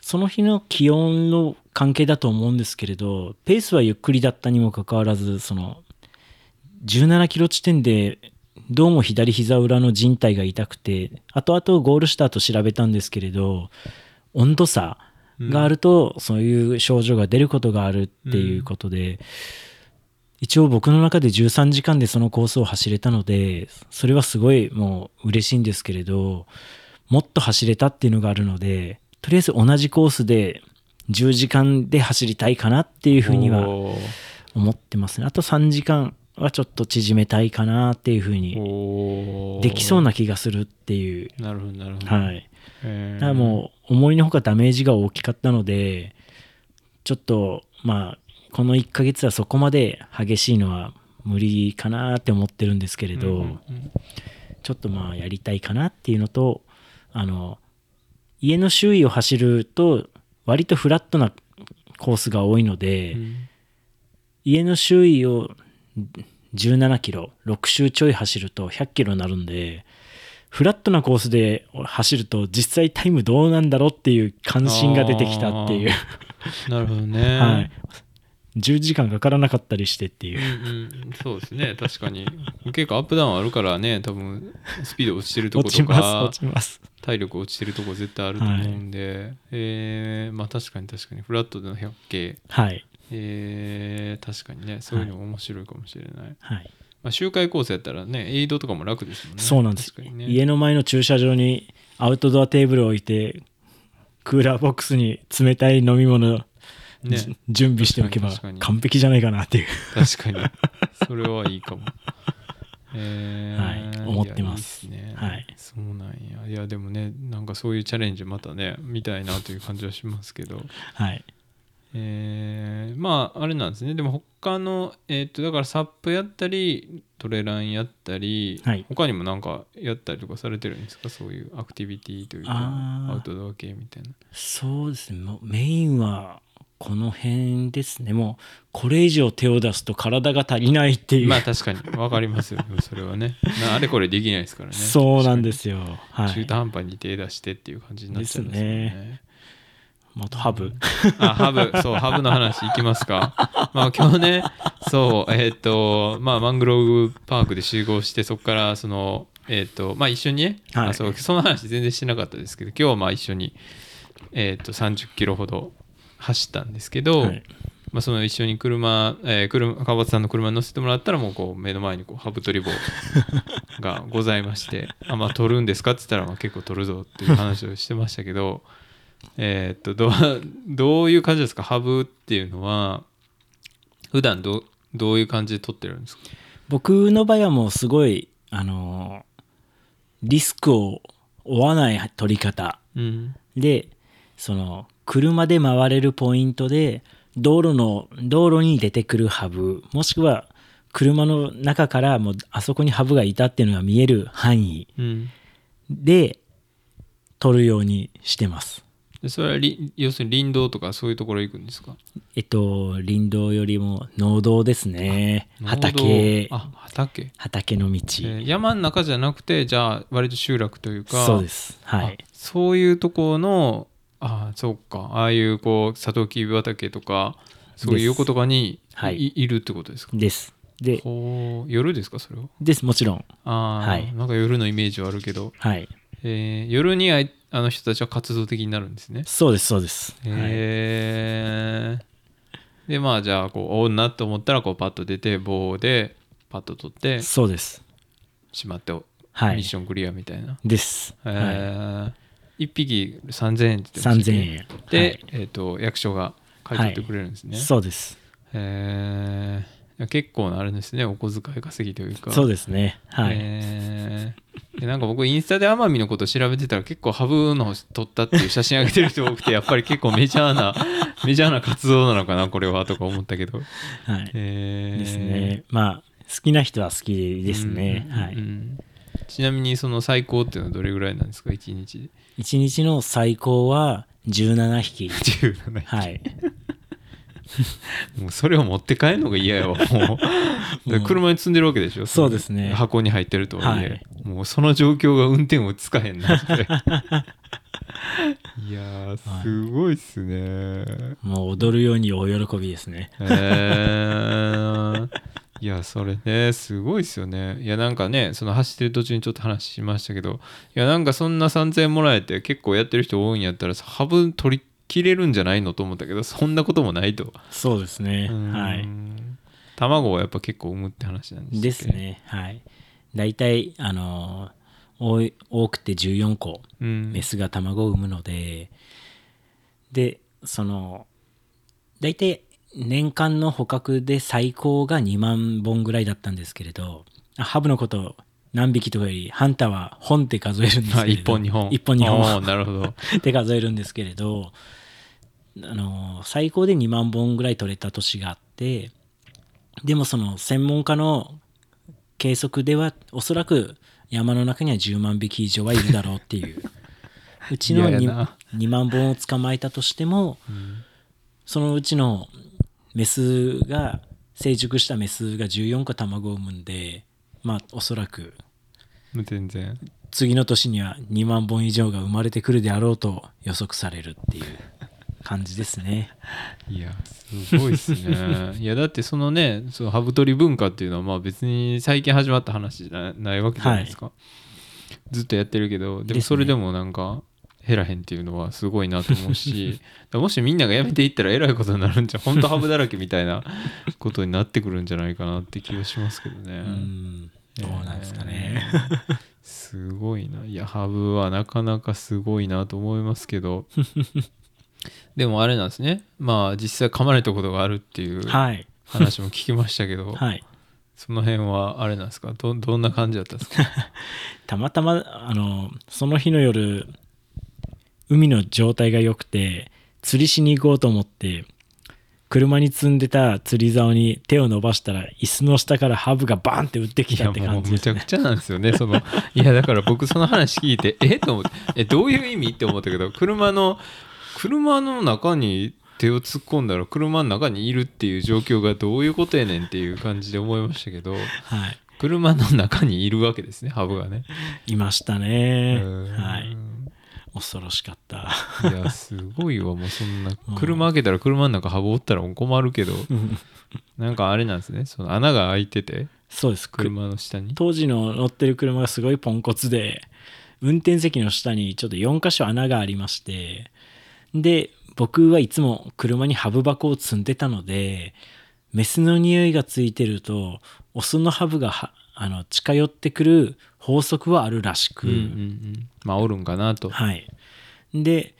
その日の気温の関係だと思うんですけれど、ペースはゆっくりだったにもかかわらず、その、17キロ地点で、どうも左膝裏の靭帯が痛くて、後々ゴールした後調べたんですけれど、温度差があると、そういう症状が出ることがあるっていうことで、一応僕の中で13時間でそのコースを走れたので、それはすごいもう嬉しいんですけれど、もっと走れたっていうのがあるので、とりあえず同じコースで10時間で走りたいかなっていうふうには思ってますね。あと3時間はちょっと縮めたいかなっていうふうに、できそうな気がするっていう。なるほどなるほど、はい。えー。だからもう思いのほかダメージが大きかったので、ちょっとまあ、この1ヶ月はそこまで激しいのは無理かなって思ってるんですけれど、うんうんうん。ちょっとまあやりたいかなっていうのとあの家の周囲を走ると割とフラットなコースが多いので、うん。家の周囲を17キロ6周ちょい走ると100キロになるんでフラットなコースで走ると実際タイムどうなんだろうっていう関心が出てきたっていう、(laughs) なるほどね、はい、10時間かからなかったりしてっていう。うんうん、そうですね。確かに。結構アップダウンあるからね。多分スピード落ちてるとこ落ちますとか体力落ちてるとこ絶対あると思うんで、えーまあ確かに確かに。フラットでの100系はいえー確かにね。そういうのも面白いかもしれない、はい。まあ、周回コースやったらねエイドとかも楽ですもんね。そうなんです、ね。家の前の駐車場にアウトドアテーブルを置いてクーラーボックスに冷たい飲み物、ね。じ準備しておけば完璧じゃないかなっていう。確かに。(laughs) それはいいかも。えーはい。思ってます。いやいね。はい。そうなんや。いやでもねなんかそういうチャレンジまたね見たいなという感じはしますけど。はいえーまああれなんですね。でも他のえっ、とだからサップやったりトレランやったり、はい。他にもなんかやったりとかされてるんですか？そういうアクティビティというかアウトドア系みたいな。そうですね。もうメインはこの辺ですね。もうこれ以上手を出すと体が足りないっていう、まあ確かに。分かりますよ。それはね。なあれこれできないですからね。そうなんですすよ。はい。中途半端に手出してっていう感じになっちゃいますよねあとハブ。あハブ。(laughs) そうハブの話いきますか。まあ今日ねそうえっ、とまあマングローブパークで集合してそこからそのえっ、とまあ一緒にね、はい。あそうその話全然してなかったですけど今日はまあ一緒にえっ、と30キロほど走ったんですけど、はい。まあ、その一緒に車、えー車川端さんの車に乗せてもらったらもうこう目の前にこうハブ取り棒が (laughs) ございまして「あまあ取るんですか?」って言ったらまあ結構取るぞっていう話をしてましたけどえーっとどうどういう感じですか？ハブっていうのは普段どうどういう感じで取ってるんですか？僕の場合はもうすごいあのリスクを負わない取り方。うん。でその車で回れるポイントで道路の道路に出てくるハブもしくは車の中からもうあそこにハブがいたっていうのが見える範囲うん。で取るようにしてますでそれはり要するに林道とかそういうところ行くんですか？えっと林道よりも農道ですね。畑。あ畑、畑の道、えー山の中じゃなくてじゃあ割と集落というかそうです。はい。あそういうところのあそうか。ああいうこうサトウキビ畑とかそういう横とかにはい。いいるってことですか？です。で夜ですかそれは？ですもちろん。ああ、はい。なんか夜のイメージはあるけど、はい。えー夜にあの人たちは活動的になるんですね。そうですそうです、はい、へえでまあじゃあこう女と思ったらこうパッと出て棒でパッと取ってそうです。しまって、はい。ミッションクリアみたいな。です、へはい、え1匹3000円って言ってましたっけ？3000円。で、はい。えー、と役所が買い取ってくれるんですね、そうです。へえ結構なあれですね。お小遣い稼ぎというか。そうですね。はい、へーでなんか僕インスタで奄美のこと調べてたら結構ハブの撮ったっていう写真上げてる人多くて (laughs) やっぱり結構メジャーなメジャーな活動なのかなこれはとか思ったけど。はい。へー。ですね。まあ好きな人は好きですね、うんはいうんちなみにその最高っていうのはどれぐらいなんですか？1日。で一日の最高は17匹。(laughs) 17はい。(laughs) もうそれを持って帰るのが嫌やわもう。車に積んでるわけでしょ？そうですね。箱に入ってるとはいえ、はいもうその状況が運転をつかへんな。そ (laughs) れいやーすごいっすね、もう踊るように大喜びですね。へー。いやそれねすごいっすよね。いやなんかねその走ってる途中にちょっと話しましたけどいやなんかそんな3000円もらえて結構やってる人多いんやったらハブ取り切れるんじゃないのと思ったけどそんなこともないと。そうですね。うん。はい。卵はやっぱ結構産むって話なんですですね。はい大体あの多くて14個うん。メスが卵を産むのででその大体年間の捕獲で最高が2万本ぐらいだったんですけれどあハブのこと何匹とかよりハンターは本って数えるんですあけれど1本2本。1本2あ本ーなるほど。(laughs) って数えるんですけれどあの最高で2万本ぐらい取れた年があってでもその専門家の計測ではおそらく山の中には10万匹以上はいるだろうっていう。(laughs) うちの嫌や 2, な2万本を捕まえたとしてもうんそのうちのメスが成熟したメスが14個卵を産むんでまあおそらく全然。次の年には2万本以上が生まれてくるであろうと予測されるっていう感じですね。いやすごいっすね。(laughs) いやだってそのねそのハブ取り文化っていうのはまあ別に最近始まった話じゃないわけじゃないですか、ずっとやってるけどでもそれでもなんか減らへんっていうのはすごいなと思うし (laughs) もしみんながやめていったらえらいことになるんじゃ本当ハブだらけみたいなことになってくるんじゃないかなって気がしますけどね、うん。どうなんですかね。えー。すごいな。いやハブはなかなかすごいなと思いますけど (laughs) でもあれなんですね。まあ実際噛まれたことがあるっていうはい。話も聞きましたけど、(laughs) はい。その辺はあれなんですか？どどんな感じだったんですか？(laughs) たまたま、あの、その日の夜、海の状態が良くて、釣りしに行こうと思って、車に積んでた釣り竿に手を伸ばしたら、椅子の下からハブがバーンって打ってきたって感じですね。むちゃくちゃなんですよね。そのいやだから僕その話聞いてえ？と思ってえどういう意味？って思ったけど車の車の中に手を突っ込んだら車の中にいるっていう状況がどういうことやねんっていう感じで思いましたけどはい。車の中にいるわけですねハブがね。いましたね。うんはい。恐ろしかった。いやすごいわもうそんなうん車開けたら車の中ハブおったら困るけど (laughs) なんかあれなんですねその穴が開いててそうです。く車の下に当時の乗ってる車がすごいポンコツで運転席の下にちょっと4箇所穴がありましてで僕はいつも車にハブ箱を積んでたのでメスの匂いがついてるとオスのハブがはあの近寄ってくる法則はあるらしく、うんうんうん。まあおるんかなと。はい。で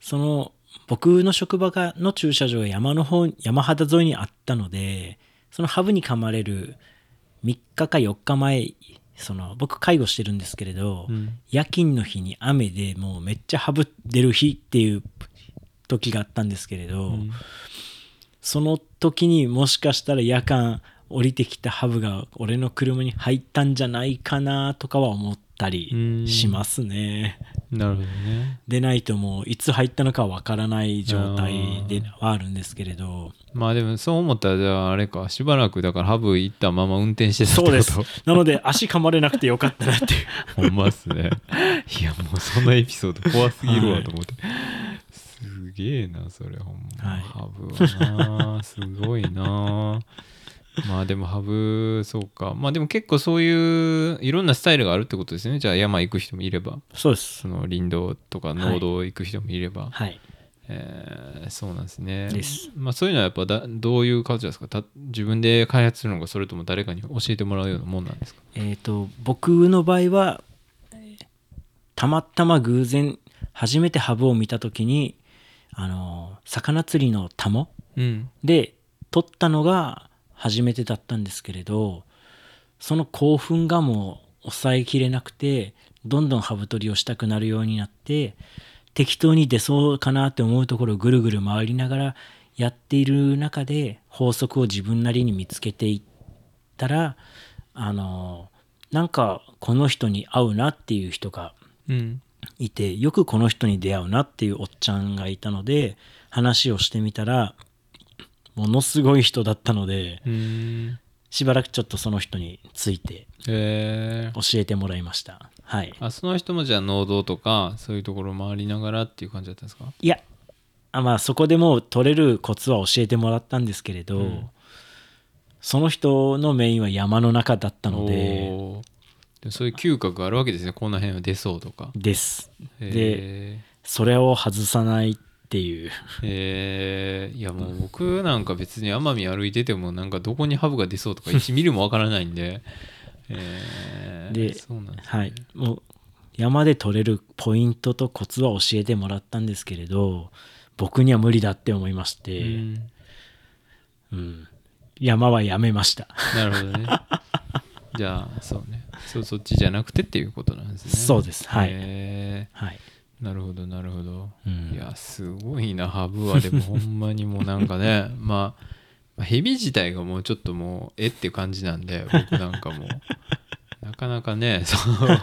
その僕の職場がの駐車場が山の方山肌沿いにあったのでそのハブに噛まれる3日か4日前その僕介護してるんですけれど、うん。夜勤の日に雨でもうめっちゃハブ出る日っていう時があったんですけれど、うん。その時にもしかしたら夜間降りてきたハブが俺の車に入ったんじゃないかなとかは思ったりしますね。なるほどね。でないともういつ入ったのかわからない状態ではあるんですけれど。まあでもそう思ったらじゃああれか。しばらくだからハブ行ったまま運転してたってこと。そうです。なので足噛まれなくてよかったなっていう。(laughs) ほんまっすね。いやもうそのエピソード怖すぎるわと思って、すげえなそれ。ほんま、はい。ハブはな。すごいな (laughs) まあでもハブそうか。まあでも結構そういういろんなスタイルがあるってことですね。じゃあ山行く人もいれば。そうです。その林道とか農道行く人もいれば、はい。えーそうなんですね。です。まあそういうのはやっぱだどういう感じですか？た自分で開発するのかそれとも誰かに教えてもらうようなもんなんですか？えっ、と僕の場合はえーたまたま偶然初めてハブを見た時にあの魚釣りのタモうん。で撮ったのが初めてだったんですけれどその興奮がもう抑えきれなくてどんどんハブ取りをしたくなるようになって適当に出そうかなって思うところをぐるぐる回りながらやっている中で法則を自分なりに見つけていったらあのなんかこの人に合うなっていう人がうん。いてよくこの人に出会うなっていうおっちゃんがいたので話をしてみたらものすごい人だったのでしばらくちょっとその人についてえー、教えてもらいました。はい。あその人もじゃあ農道とかそういうところ回りながらっていう感じだったんですか？いやあまあそこでもう取れるコツは教えてもらったんですけれど、うん。その人のメインは山の中だったのででそういう嗅覚があるわけですね。この辺は出そうとか。です。えそれを外さないっていう。ーえー。いやもう僕なんか別に奄美歩いててもなんかどこにハブが出そうとか1ミリもわからないんで。えー、でそうなんですね。はい。もう山で取れるポイントとコツは教えてもらったんですけれど僕には無理だって思いまして、うん。うん。山はやめました。なるほどね。じゃあそうね。そうそっちじゃなくてっていうことなんですね。そうです。はい。えはい、ーなるほどなるほど。うん。いやすごいなハブは。でも (laughs) ほんまにもうなんかねまあまあヘビ自体がもうちょっともうえって感じなんで僕なんかもう。(laughs) なかなかねその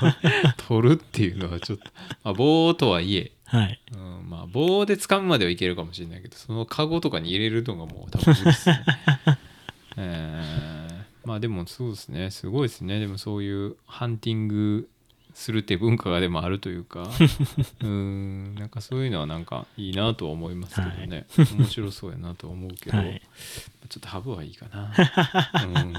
取るっていうのはちょっと、まあ、棒とはいえ、はい、うん、まあ棒で掴むまではいけるかもしれないけどそのカゴとかに入れるのがもう多分無理ですね。(laughs) えーまあでもそうですね。すごいですね。でもそういうハンティングするって文化がでもあるというか。(laughs) うん。なんかそういうのはなんかいいなとは思いますけどね、面白そうやなとは思うけど、はい。ちょっとハブはいいかな、うん、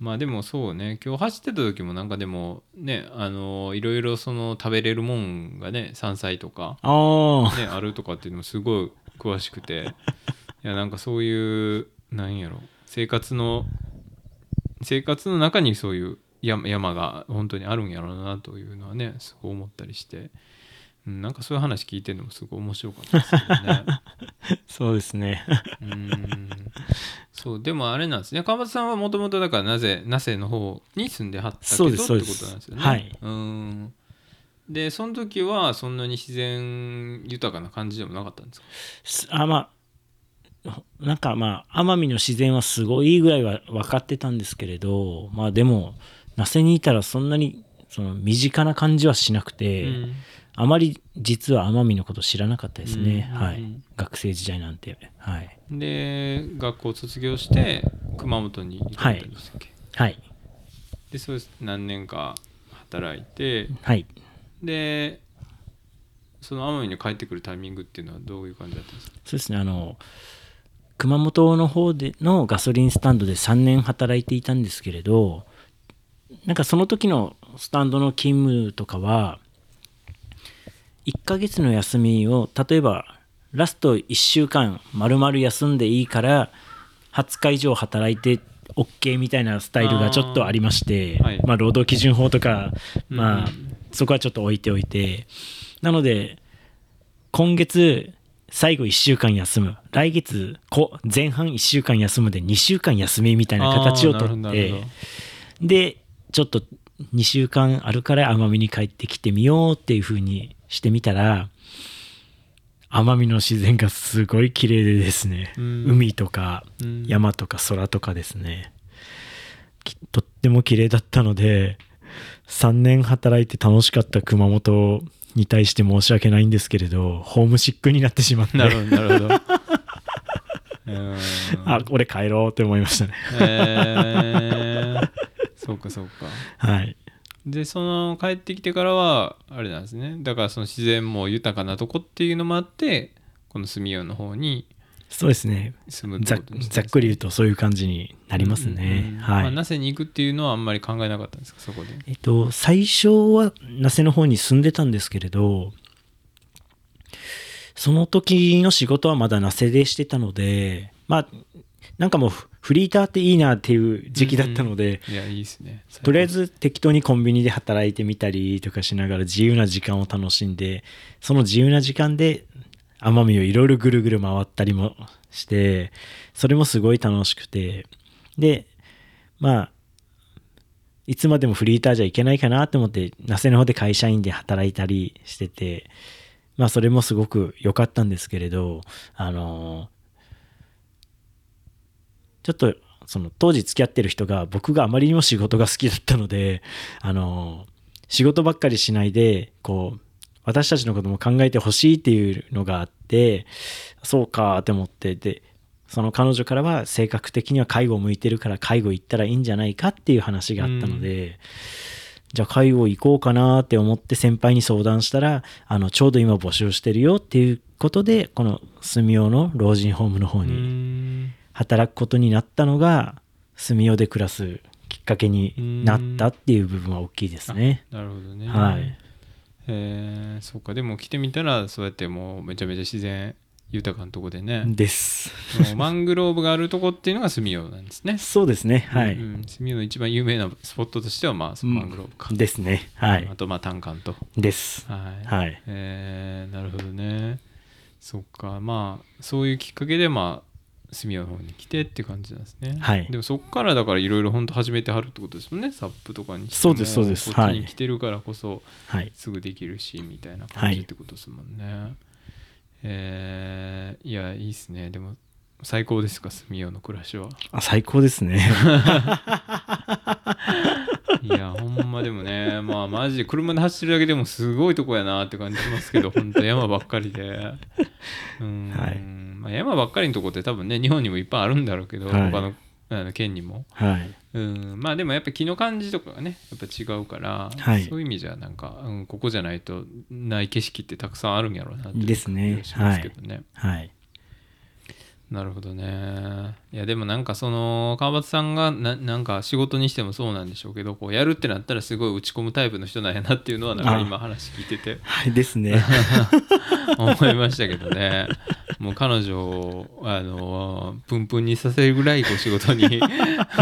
まあでもそうね。今日走ってた時もなんかでもねあのいろいろその食べれるもんがね山菜とかね、あるとかっていうのもすごい詳しくて。いやなんかそういうなんやろ。生活の生活の中にそういう山山が本当にあるんやろうなというのはねすごい思ったりして、うん、なんかそういう話聞いてるのもすごい面白かったですけどね。(laughs) そうですね。うん。そうでもあれなんですね。川端さんはもともとだからなぜ那須の方に住んではったけどそうってことなんですよね。はい。うん。でその時はそんなに自然豊かな感じでもなかったんですか？すあまあなんかまあ奄美の自然はすごいぐらいは分かってたんですけれどまあでも那須にいたらそんなにその身近な感じはしなくて、うん。あまり実は奄美のこと知らなかったですね、うんはい。学生時代なんて。はい。で学校卒業して熊本に行かれたんでしたっけ、はい。でそれ何年か働いてはい。でその奄美に帰ってくるタイミングっていうのはどういう感じだったんですか？そうですね。あの熊本の方でのガソリンスタンドで3年働いていたんですけれどなんかその時のスタンドの勤務とかは1ヶ月の休みを例えばラスト1週間丸々休んでいいから20日以上働いて OK みたいなスタイルがちょっとありましてはい。まあ、労働基準法とか、まあうんそこはちょっと置いておいて。なので今月最後1週間休む。来月こ前半1週間休むで2週間休みみたいな形をとって。でちょっと2週間あるから奄美に帰ってきてみようっていう風にしてみたら奄美の自然がすごい綺麗でですね、うん。海とかうん。山とか空とかですね。きとっても綺麗だったので3年働いて楽しかった熊本に対して申し訳ないんですけれどホームシックになってしまって。なるほど (laughs) あ俺帰ろうって思いましたね。えー、そうかそうか。はい。でその帰ってきてからはあれなんですね。だからその自然も豊かなとこっていうのもあってこの住用の方にそうですね。住むざざっくり言うととそういう感じになりますね、はい、まあ、那須に行くっていうのはあんまり考えなかったんですか？そこで。えっと、最初は那須の方に住んでたんですけれど、その時の仕事はまだ那須でしてたので、まあ、なんかもうフフリーターっていいなっていう時期だったので、いやいいですね。とりあえず適当にコンビニで働いてみたりとかしながら自由な時間を楽しんで、その自由な時間で奄美をいろいろぐるぐる回ったりもして、それもすごい楽しくて、で、まあ、いつまでもフリーターじゃいけないかなと思って、那須の方で会社員で働いたりしてて、まあそれもすごく良かったんですけれど、あのちょっとその当時付き合ってる人が僕があまりにも仕事が好きだったので、あの仕事ばっかりしないで、こう、私たちのことも考えてほしいっていうのがあって、そうかって思って、で、その彼女からは性格的には介護向いてるから介護行ったらいいんじゃないかっていう話があったので、じゃあ介護行こうかなって思って先輩に相談したら、あの、ちょうど今募集してるよっていうことで、この住用の老人ホームの方うにん働くことになったのが、住用で暮らすきっかけになったっていう部分は大きいですね。なるほどねはい。えー、そうかでも来てみたらそうやってもうめちゃめちゃ自然豊かなとこでねです。マングローブがあるとこっていうのが住用なんですねそうですね。はい。うんうん、の一番有名なスポットとしてはまあそのマングローブか、ですね。はいあ。とまあ単管とです。はい、はい。えーなるほどねそっかまあそういうきっかけでまあ住用の方に来てっていう感じなんですね。はい。でもそっからだからいろいろ本当始めてはるってことですもんね。サップとかにそうですそうです。こっちはい。に来てるからこそはい。すぐできるしみたいな感じってことですもんね、えーいやいいっすね。でも最高ですか住用の暮らしは？あ最高ですね。(laughs) いやほんまでもね。まあマジで車で走ってるだけでもすごいとこやなって感じしますけど本当山ばっかりで。(laughs) うん、はいまあ、山ばっかりのとこって多分ね日本にもいっぱいあるんだろうけど、はい他のあの県にもはい。うんまあでもやっぱ木の感じとかがねやっぱ違うから、はいそういう意味じゃなんか、うん、ここじゃないとない景色ってたくさんあるんやろうなっていうですね気がしますけどね。はい。なるほどね。いやでもなんかその川端さんがななんか仕事にしてもそうなんでしょうけどこうやるってなったらすごい打ち込むタイプの人なんやなっていうのはなんか今話聞いててはい。ですね。(laughs) 思いましたけどね。もう彼女をあのプンプンにさせるぐらいこう仕事に (laughs) 打ち込んじ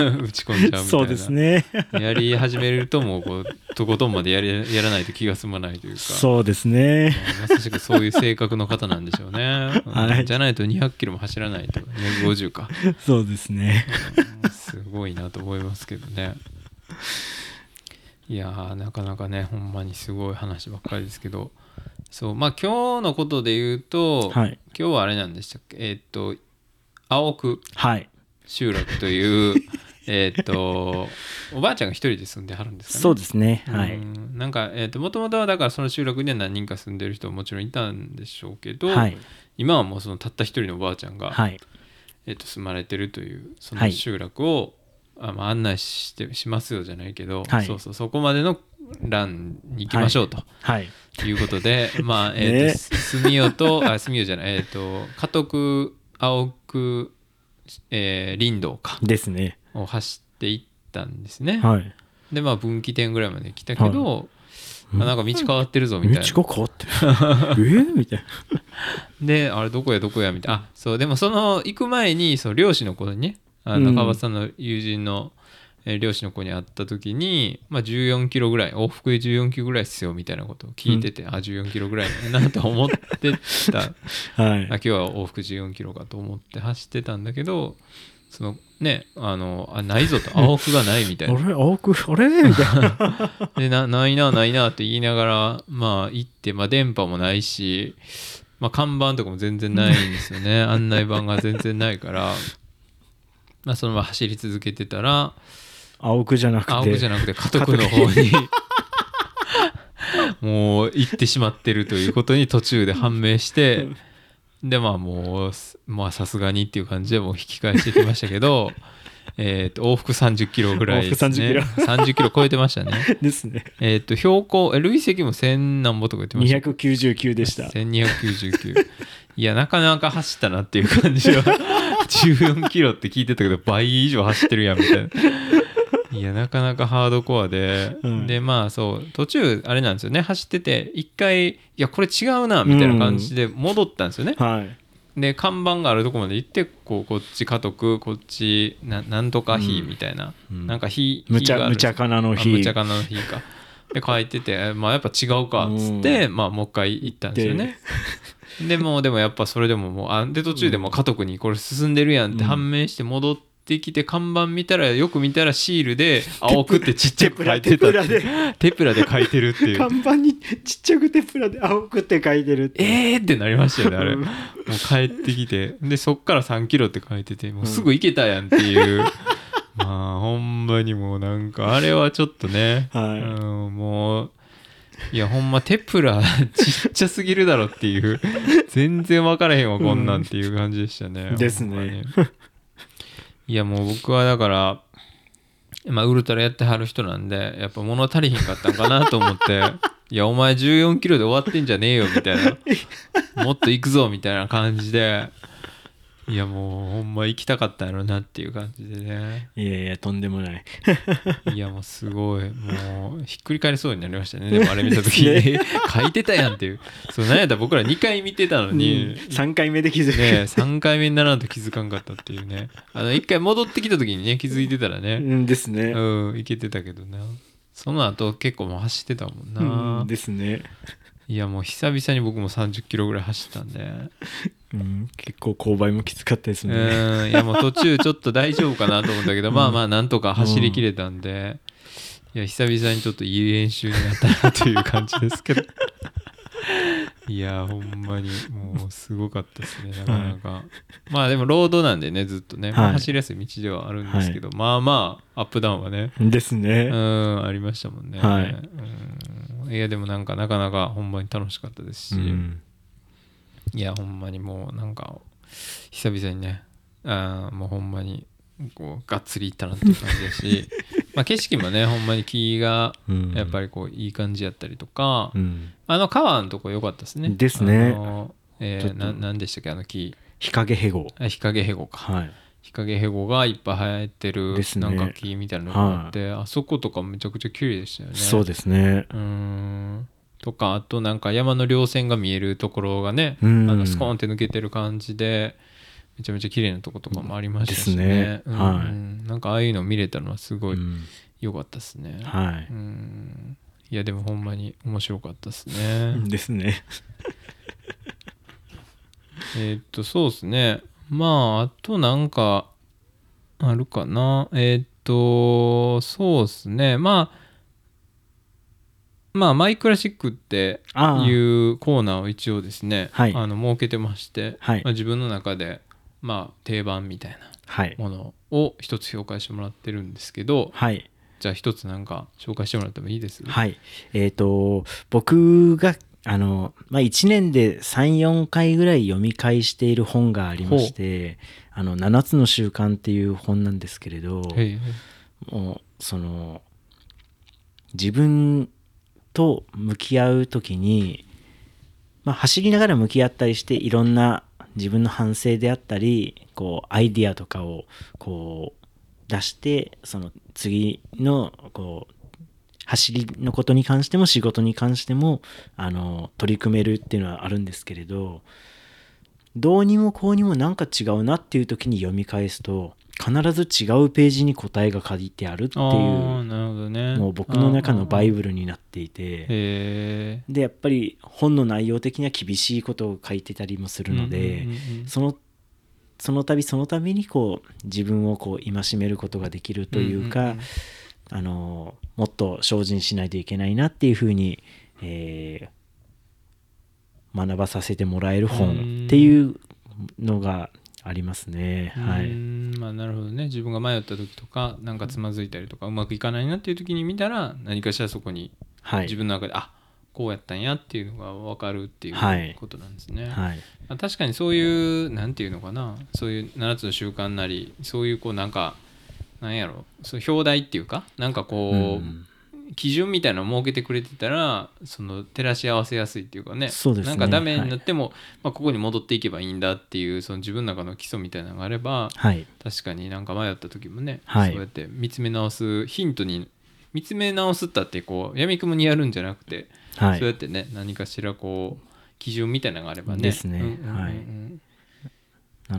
ゃうみたいな。そうですね。やり始めるともうこうとことんまでやりやらないと気が済まないというか。そうですね。まさしくそういう性格の方なんでしょうね。うんはいじゃないと200キロも走らないと250か。(laughs) そうですね。うんすごいなと思いますけどね。いやーなかなかねほんまにすごい話ばっかりですけどそうまあ今日のことで言うと、はい。今日はあれなんでしたっけ？えーっと青区はい。集落という (laughs) えーっとおばあちゃんが一人で住んではるんですかね。そうですね。はい。うんなんかえーっともともとはだからその集落には何人か住んでる人ももちろんいたんでしょうけど、はい。今はもうそのたった一人のおばあちゃんが、はい。えっと住まれてるというそのはい集落を、あまあ、案内してしますよじゃないけど、はいそうそうそこまでのランに行きましょうとはい。いうことで、(laughs) まあえっ、ねと住用とあ住用じゃないえっ、と家督青区、えー林道かですね。を走っていったんですね。はい。でまあ分岐点ぐらいまで来たけど、うんあなんか道変わってるぞみたいな。道が変わってる。(laughs) えみたいな。であれどこやどこやみたいなあそうでもその行く前にそう漁師の子にねあのうん川端さんの友人の、えー漁師の子に会った時に、まあ、14キロぐらい往復で14キロぐらいっすよみたいなことを聞いてて、あ14キロぐらいだなと思ってた (laughs) はいあ今日は往復14キロかと思って走ってたんだけどそのねあのあないぞと。(laughs) 青服がないみたいな。あれ？青く？あれ？(laughs) みたいな。でなないなないなって言いながらまあ行って、まあ、電波もないし、まあ、看板とかも全然ないんですよね。(laughs) 案内板が全然ないから、まあ、そのまま走り続けてたら青くじゃなくて。青くじゃなくて家督の方にもう行ってしまってるということに途中で判明してでまあもうすまあさすがにっていう感じでもう引き返してきましたけど (laughs) えーと往復30キロぐらいですね。往復30キロ。超えてましたね。(laughs) ですね。えっ、と標高え累積も1000何歩とか言ってました？299でした。1299いやなかなか走ったなっていう感じは。(laughs) 14キロって聞いてたけど倍以上走ってるやんみたいないやなかなかハードコアで、うん。でまあそう途中あれなんですよね。走ってて一回いやこれ違うなみたいな感じで戻ったんですよね、はい。で看板があるとこまで行ってこうこっち家督こっちななんとか火みたいな、うん。なんか火むちゃむちゃかなの日。あむちゃかなの日か。で書いててまあやっぱ違うかっつって、まあもう一回行ったんですよね。で。もでもやっぱそれでももうあで途中でもう家督にこれ進んでるやんって判明して戻ってきて看板見たらよく見たらシールで (laughs) 青くってちっちゃく書いてたテプラで。書いてるっていう。看板にちっちゃくてプラで青くって書いてるってえーってなりましたよねあれ。うん。もう帰ってきて。でそっから3キロって書いててもうすぐ行けたやんっていう、(laughs) まあほんまにもうなんかあれはちょっとね、はい。うんもういやほんまテプラちっちゃすぎるだろっていう。全然分からへんわこんなんっていう感じでしたね、(laughs) ですねいやもう僕はだからまあウルトラやってはる人なんでやっぱ物足りひんかったんかなと思って (laughs) いやお前14キロで終わってんじゃねえよみたいな。もっと行くぞみたいな感じでいやもうほんま行きたかったんやろなっていう感じでね。いやいやとんでもない。(laughs) いやもうすごい。もうひっくり返りそうになりましたね。(laughs) でもあれ見た時でに (laughs) 書いてたやんっていう。そうなんやったら僕ら2回見てたのに、3回目で気づく、ね、3回目にならんと気づかんかったっていうね。あの1回戻ってきた時にね気づいてたらうねんですね。うんいけてたけどな。その後結構もう走ってたもんな、うんですね、いやもう久々に僕も30キロぐらい走ったんで。(laughs) うん、結構勾配もきつかったですうねんいやもう途中ちょっと大丈夫かなと思ったけど、まあまあなんとか走りきれたんで、いや久々にちょっといい練習になったなという感じですけど。(laughs) いやほんまにもうすごかったですね。なかなか、まあでもロードなんでねずっとね、走りやすい道ではあるんですけど、まあまあアップダウンはね。ですうね、んありましたもんね、はい。うんいやでもなんかなかなかほんまに楽しかったですし、うん。いやほんまにもうなんか久々にねあーもうほんまにこうがっつりいったなっていう感じだし。(laughs) まあ景色もねほんまに木がうん。やっぱりこういい感じやったりとか、うん、あの川のとこ良かったですね。ですね。えー、でしたっけあの木。日陰ヘゴあ日陰ヘゴか。はい日陰ヘゴがいっぱい生えてるなんか木みたいなのがあって、あそことかめちゃくちゃ綺麗でしたよね。そうですね。うーん。とかあとなんか山の稜線が見えるところがね、うん。あのスコーンって抜けてる感じでめちゃめちゃ綺麗なとことかもありましたしね。うんはい。なんかああいうの見れたのはすごいうん。良かったですね、はい、うん。いやでもほんまに面白かった (laughs) ですね。ですね。えーっとそうですねまああとなんかあるかな。えーっとそうですね。まあまあマイクラシックってああ。いうコーナーを一応ですね、はい。あの設けてまして、はい。まあ、自分の中でまあ定番みたいなはい。ものを一つ紹介してもらってるんですけどはい。じゃあ一つなんか紹介してもらってもいいです？はい。えっ、と僕があの、まあ、1年で34回ぐらい読み返している本がありまして「あの7つの習慣」っていう本なんですけれどもうその自分と向き合う時に、まあ、走りながら向き合ったりしていろんな自分の反省であったりこうアイディアとかをこう出してその次のこう走りのことに関しても仕事に関してもあの取り組めるっていうのはあるんですけれどどうにもこうにもなんか違うなっていう時に読み返すと必ず違うページに答えが書いてあるっていうなるほどね。もう僕の中のバイブブルになっていてでやっぱり本の内容的には厳しいことを書いてたりもするので、そのその度その度にこう自分をこう戒めることができるというか、あのもっと精進しないといけないなっていうふうに、えー学ばさせてもらえる本っていうのがありますね。はい、ん。まあなるほどね。自分が迷った時とかなんかつまずいたりとかうまくいかないなっていう時に見たら何かしらそこにはい。自分の中で、あこうやったんやっていうのが分かるっていうはい。ことなんですね。はい。あ確かにそういうなんていうのかな。そういう7つの習慣なりそういうこうなんかなんやろそういう表題っていうかなんかこう、うん。基準みたいなのを設けてくれてたらその照らし合わせやすいっていうかね。そうですね。なんかダメになっても、まあ、ここに戻っていけばいいんだっていうその自分の中の基礎みたいなのがあればはい。確かになんか迷った時もね、はい。そうやって見つめ直すヒントに見つめ直すったってこうやみくもにやるんじゃなくて、はい。そうやってね何かしらこう基準みたいなのがあればね。ですね。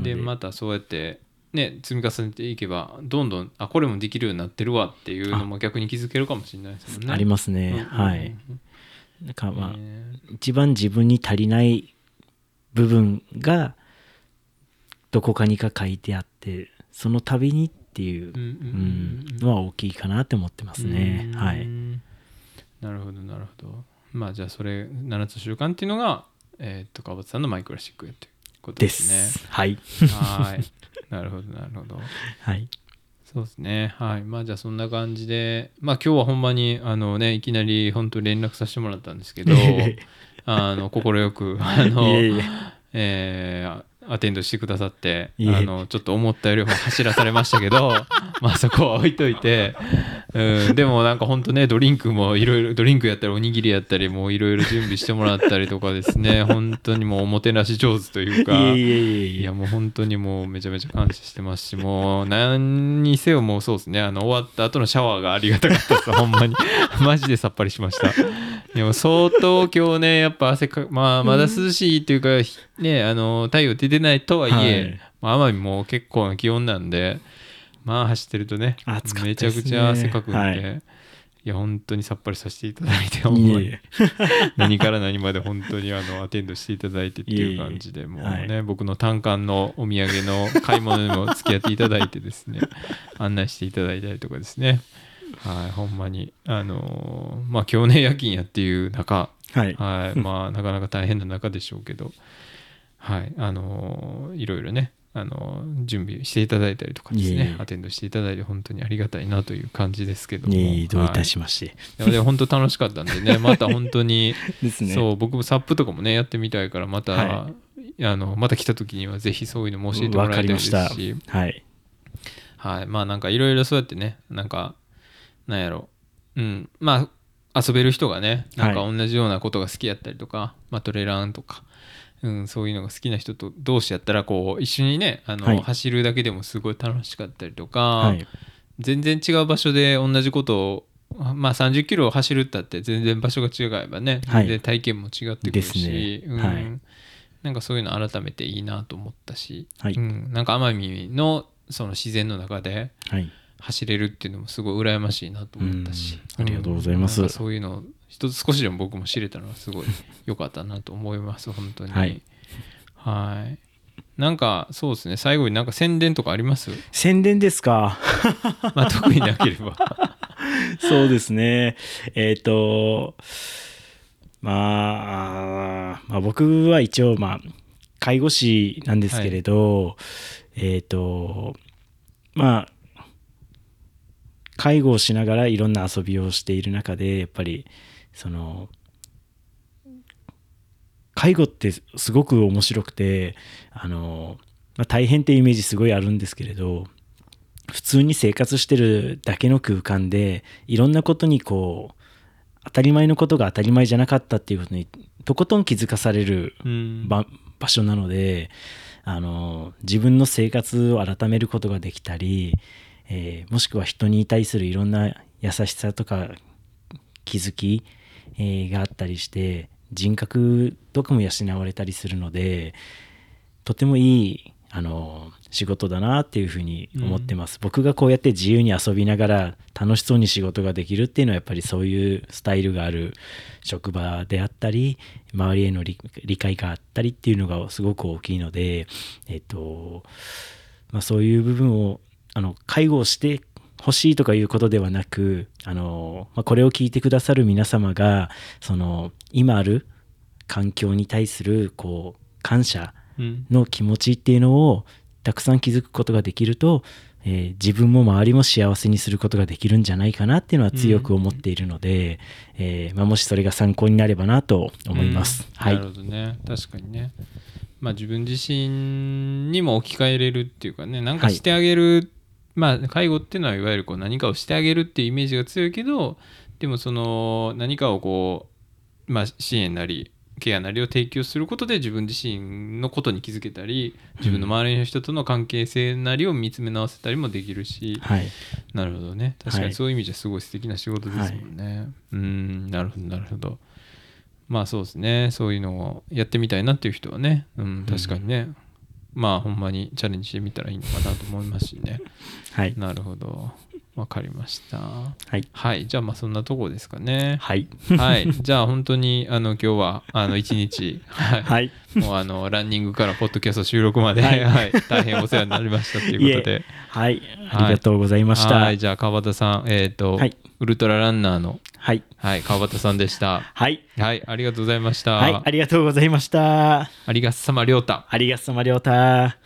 でまたそうやってね積み重ねていけばどんどんあこれもできるようになってるわっていうのも逆に気づけるかもしれないですもんね。ありますね、うんうんうんはいだからまあ、ね一番自分に足りない部分がどこかにか書いてあってその度にっていうのは大きいかなって思ってますね。うんはい。なるほどなるほどまあじゃあそれ7つの習慣っていうのがえーっと川端さんのマイクラシックということでですねす。はい。はいなるほどなるほど。はい。そうですね。はい。まあじゃあそんな感じでまあ今日はほんまにあのねいきなり本当連絡させてもらったんですけど (laughs) あの快くあのえ。えーアテンドしてくださってあのちょっと思ったよりも走らされましたけど (laughs) まあそこは置いといて、うん、でもなんかほんとねドリンクもいろいろドリンクやったりおにぎりやったりもういろいろ準備してもらったりとかですね (laughs) 本当にもうおもてなし上手というかいやもう本当にもうめちゃめちゃ感謝してますしもう何にせよもうそうですねあの終わった後のシャワーがありがたかったですほんまに。(laughs) マジでさっぱりしました。でも相当今日ねやっぱ汗かまあまだ涼しいっていうか、ねあの太陽出てないとはいえ、はい。まあ奄美も結構な気温なんでまあ走ってるとね暑かっためちゃくちゃ汗かくんで、はい。い、や本当にさっぱりさせていただいて (laughs) 何から何まで本当にあのアテンドしていただいてっていう感じでもうね、僕の単館のお土産の買い物にも付き合っていただいてですね (laughs) 案内していただいたりとかですね。はいほんまに。あのーまあ今日ね夜勤やっていう中はい。はいまあなかなか大変な中でしょうけどはいあのーいろいろねあのー準備していただいたりとかですねいえいえ。アテンドしていただいて本当にありがたいなという感じですけども。いどういたはしまして。いやでも本当楽しかったんでね (laughs) また本当にですね。そう僕もサップとかもねやってみたいからまた、はあのまた来た時にはぜひそういうのも教えてもわらいたいですし。はい。はい。まあなんかいろいろそうやってねなんかなんやろ。うん。まあ遊べる人がねなんかは同じようなことが好きやったりとか、まあ、トレランとか、うん、そういうのが好きな人と同士やったらこう一緒にねあの、はい。走るだけでもすごい楽しかったりとか、はい。全然違う場所で同じことをまあ30キロ走るったって全然場所が違えばね、はい。全然体験も違ってくるし、うん。ねはい。なんかそういうの改めていいなと思ったし、はい。うん、なんか奄美のその自然の中ではい。走れるっていうのもすごい羨ましいなと思ったし、うん。ありがとうございます。そういうのを一つ少しでも僕も知れたのはすごい良かったなと思います本当に。はい。はい。なんかそうですね。最後になんか宣伝とかあります？宣伝ですか？(laughs) まあ特になければ。(laughs) そうですね。えっ、と、まあ、まあ、僕は一応、まあ、介護士なんですけれど、えっ、と、まあ、介護をしながらいろんな遊びをしている中で、やっぱり、その、介護ってすごく面白くて、あの、まあ、大変っていうイメージすごいあるんですけれど、普通に生活してるだけの空間でいろんなことにこう当たり前のことが当たり前じゃなかったっていうことにとことん気づかされる場所なのであの自分の生活を改めることができたり、えーもしくは人に対するいろんな優しさとか気づき、えーがあったりして人格とかも養われたりするのでとてもいいあの仕事だなっていうふうに思ってます、僕がこうやって自由に遊びながら楽しそうに仕事ができるっていうのはやっぱりそういうスタイルがある職場であったり周りへの理理解があったりっていうのがすごく大きいのでえっとまあそういう部分をあの介護をして欲しいとかいうことではなくあの、まあ、これを聞いてくださる皆様がその今ある環境に対するこう感謝うん。の気持ちっていうのをたくさん気づくことができると、えー自分も周りも幸せにすることができるんじゃないかなっていうのは強く思っているので、えーまあ、もしそれが参考になればなと思います。はい。うんなるほどね。確かにね。まあ自分自身にも置き換えれるっていうかねなんかしてあげる、まあ介護っていうのはいわゆるこう何かをしてあげるっていうイメージが強いけどでもその何かをこうまあ支援なりケアなりを提供することで自分自身のことに気づけたり自分の周りの人との関係性なりを見つめ直せたりもできるし、はい。なるほどね。確かはい。にそういう意味じゃすごい素敵な仕事ですもんね、うん。なるほどなるほど。まあそうですね。そういうのをやってみたいなっていう人はね、うん、確かにね、まあほんまにチャレンジしてみたらいいのかなと思いますしね。(laughs) はい。なるほど。わかりました。はい。はい。じゃあまあそんなとこですかね。はい。はい。じゃあ本当にあの今日はあの一日。はい。はい。もうあのランニングからポッドキャスト収録まで、ははい。い大変お世話になりましたということで。はい。ありがとうございました。はい、じゃあ川端さん、えっ、と、はいウルトラランナーの、はいはい、川端さんでした。はいはい、ありがとうございました。はいありがとうございました。ありがっさまりょうた。ありがとうさまりょうた。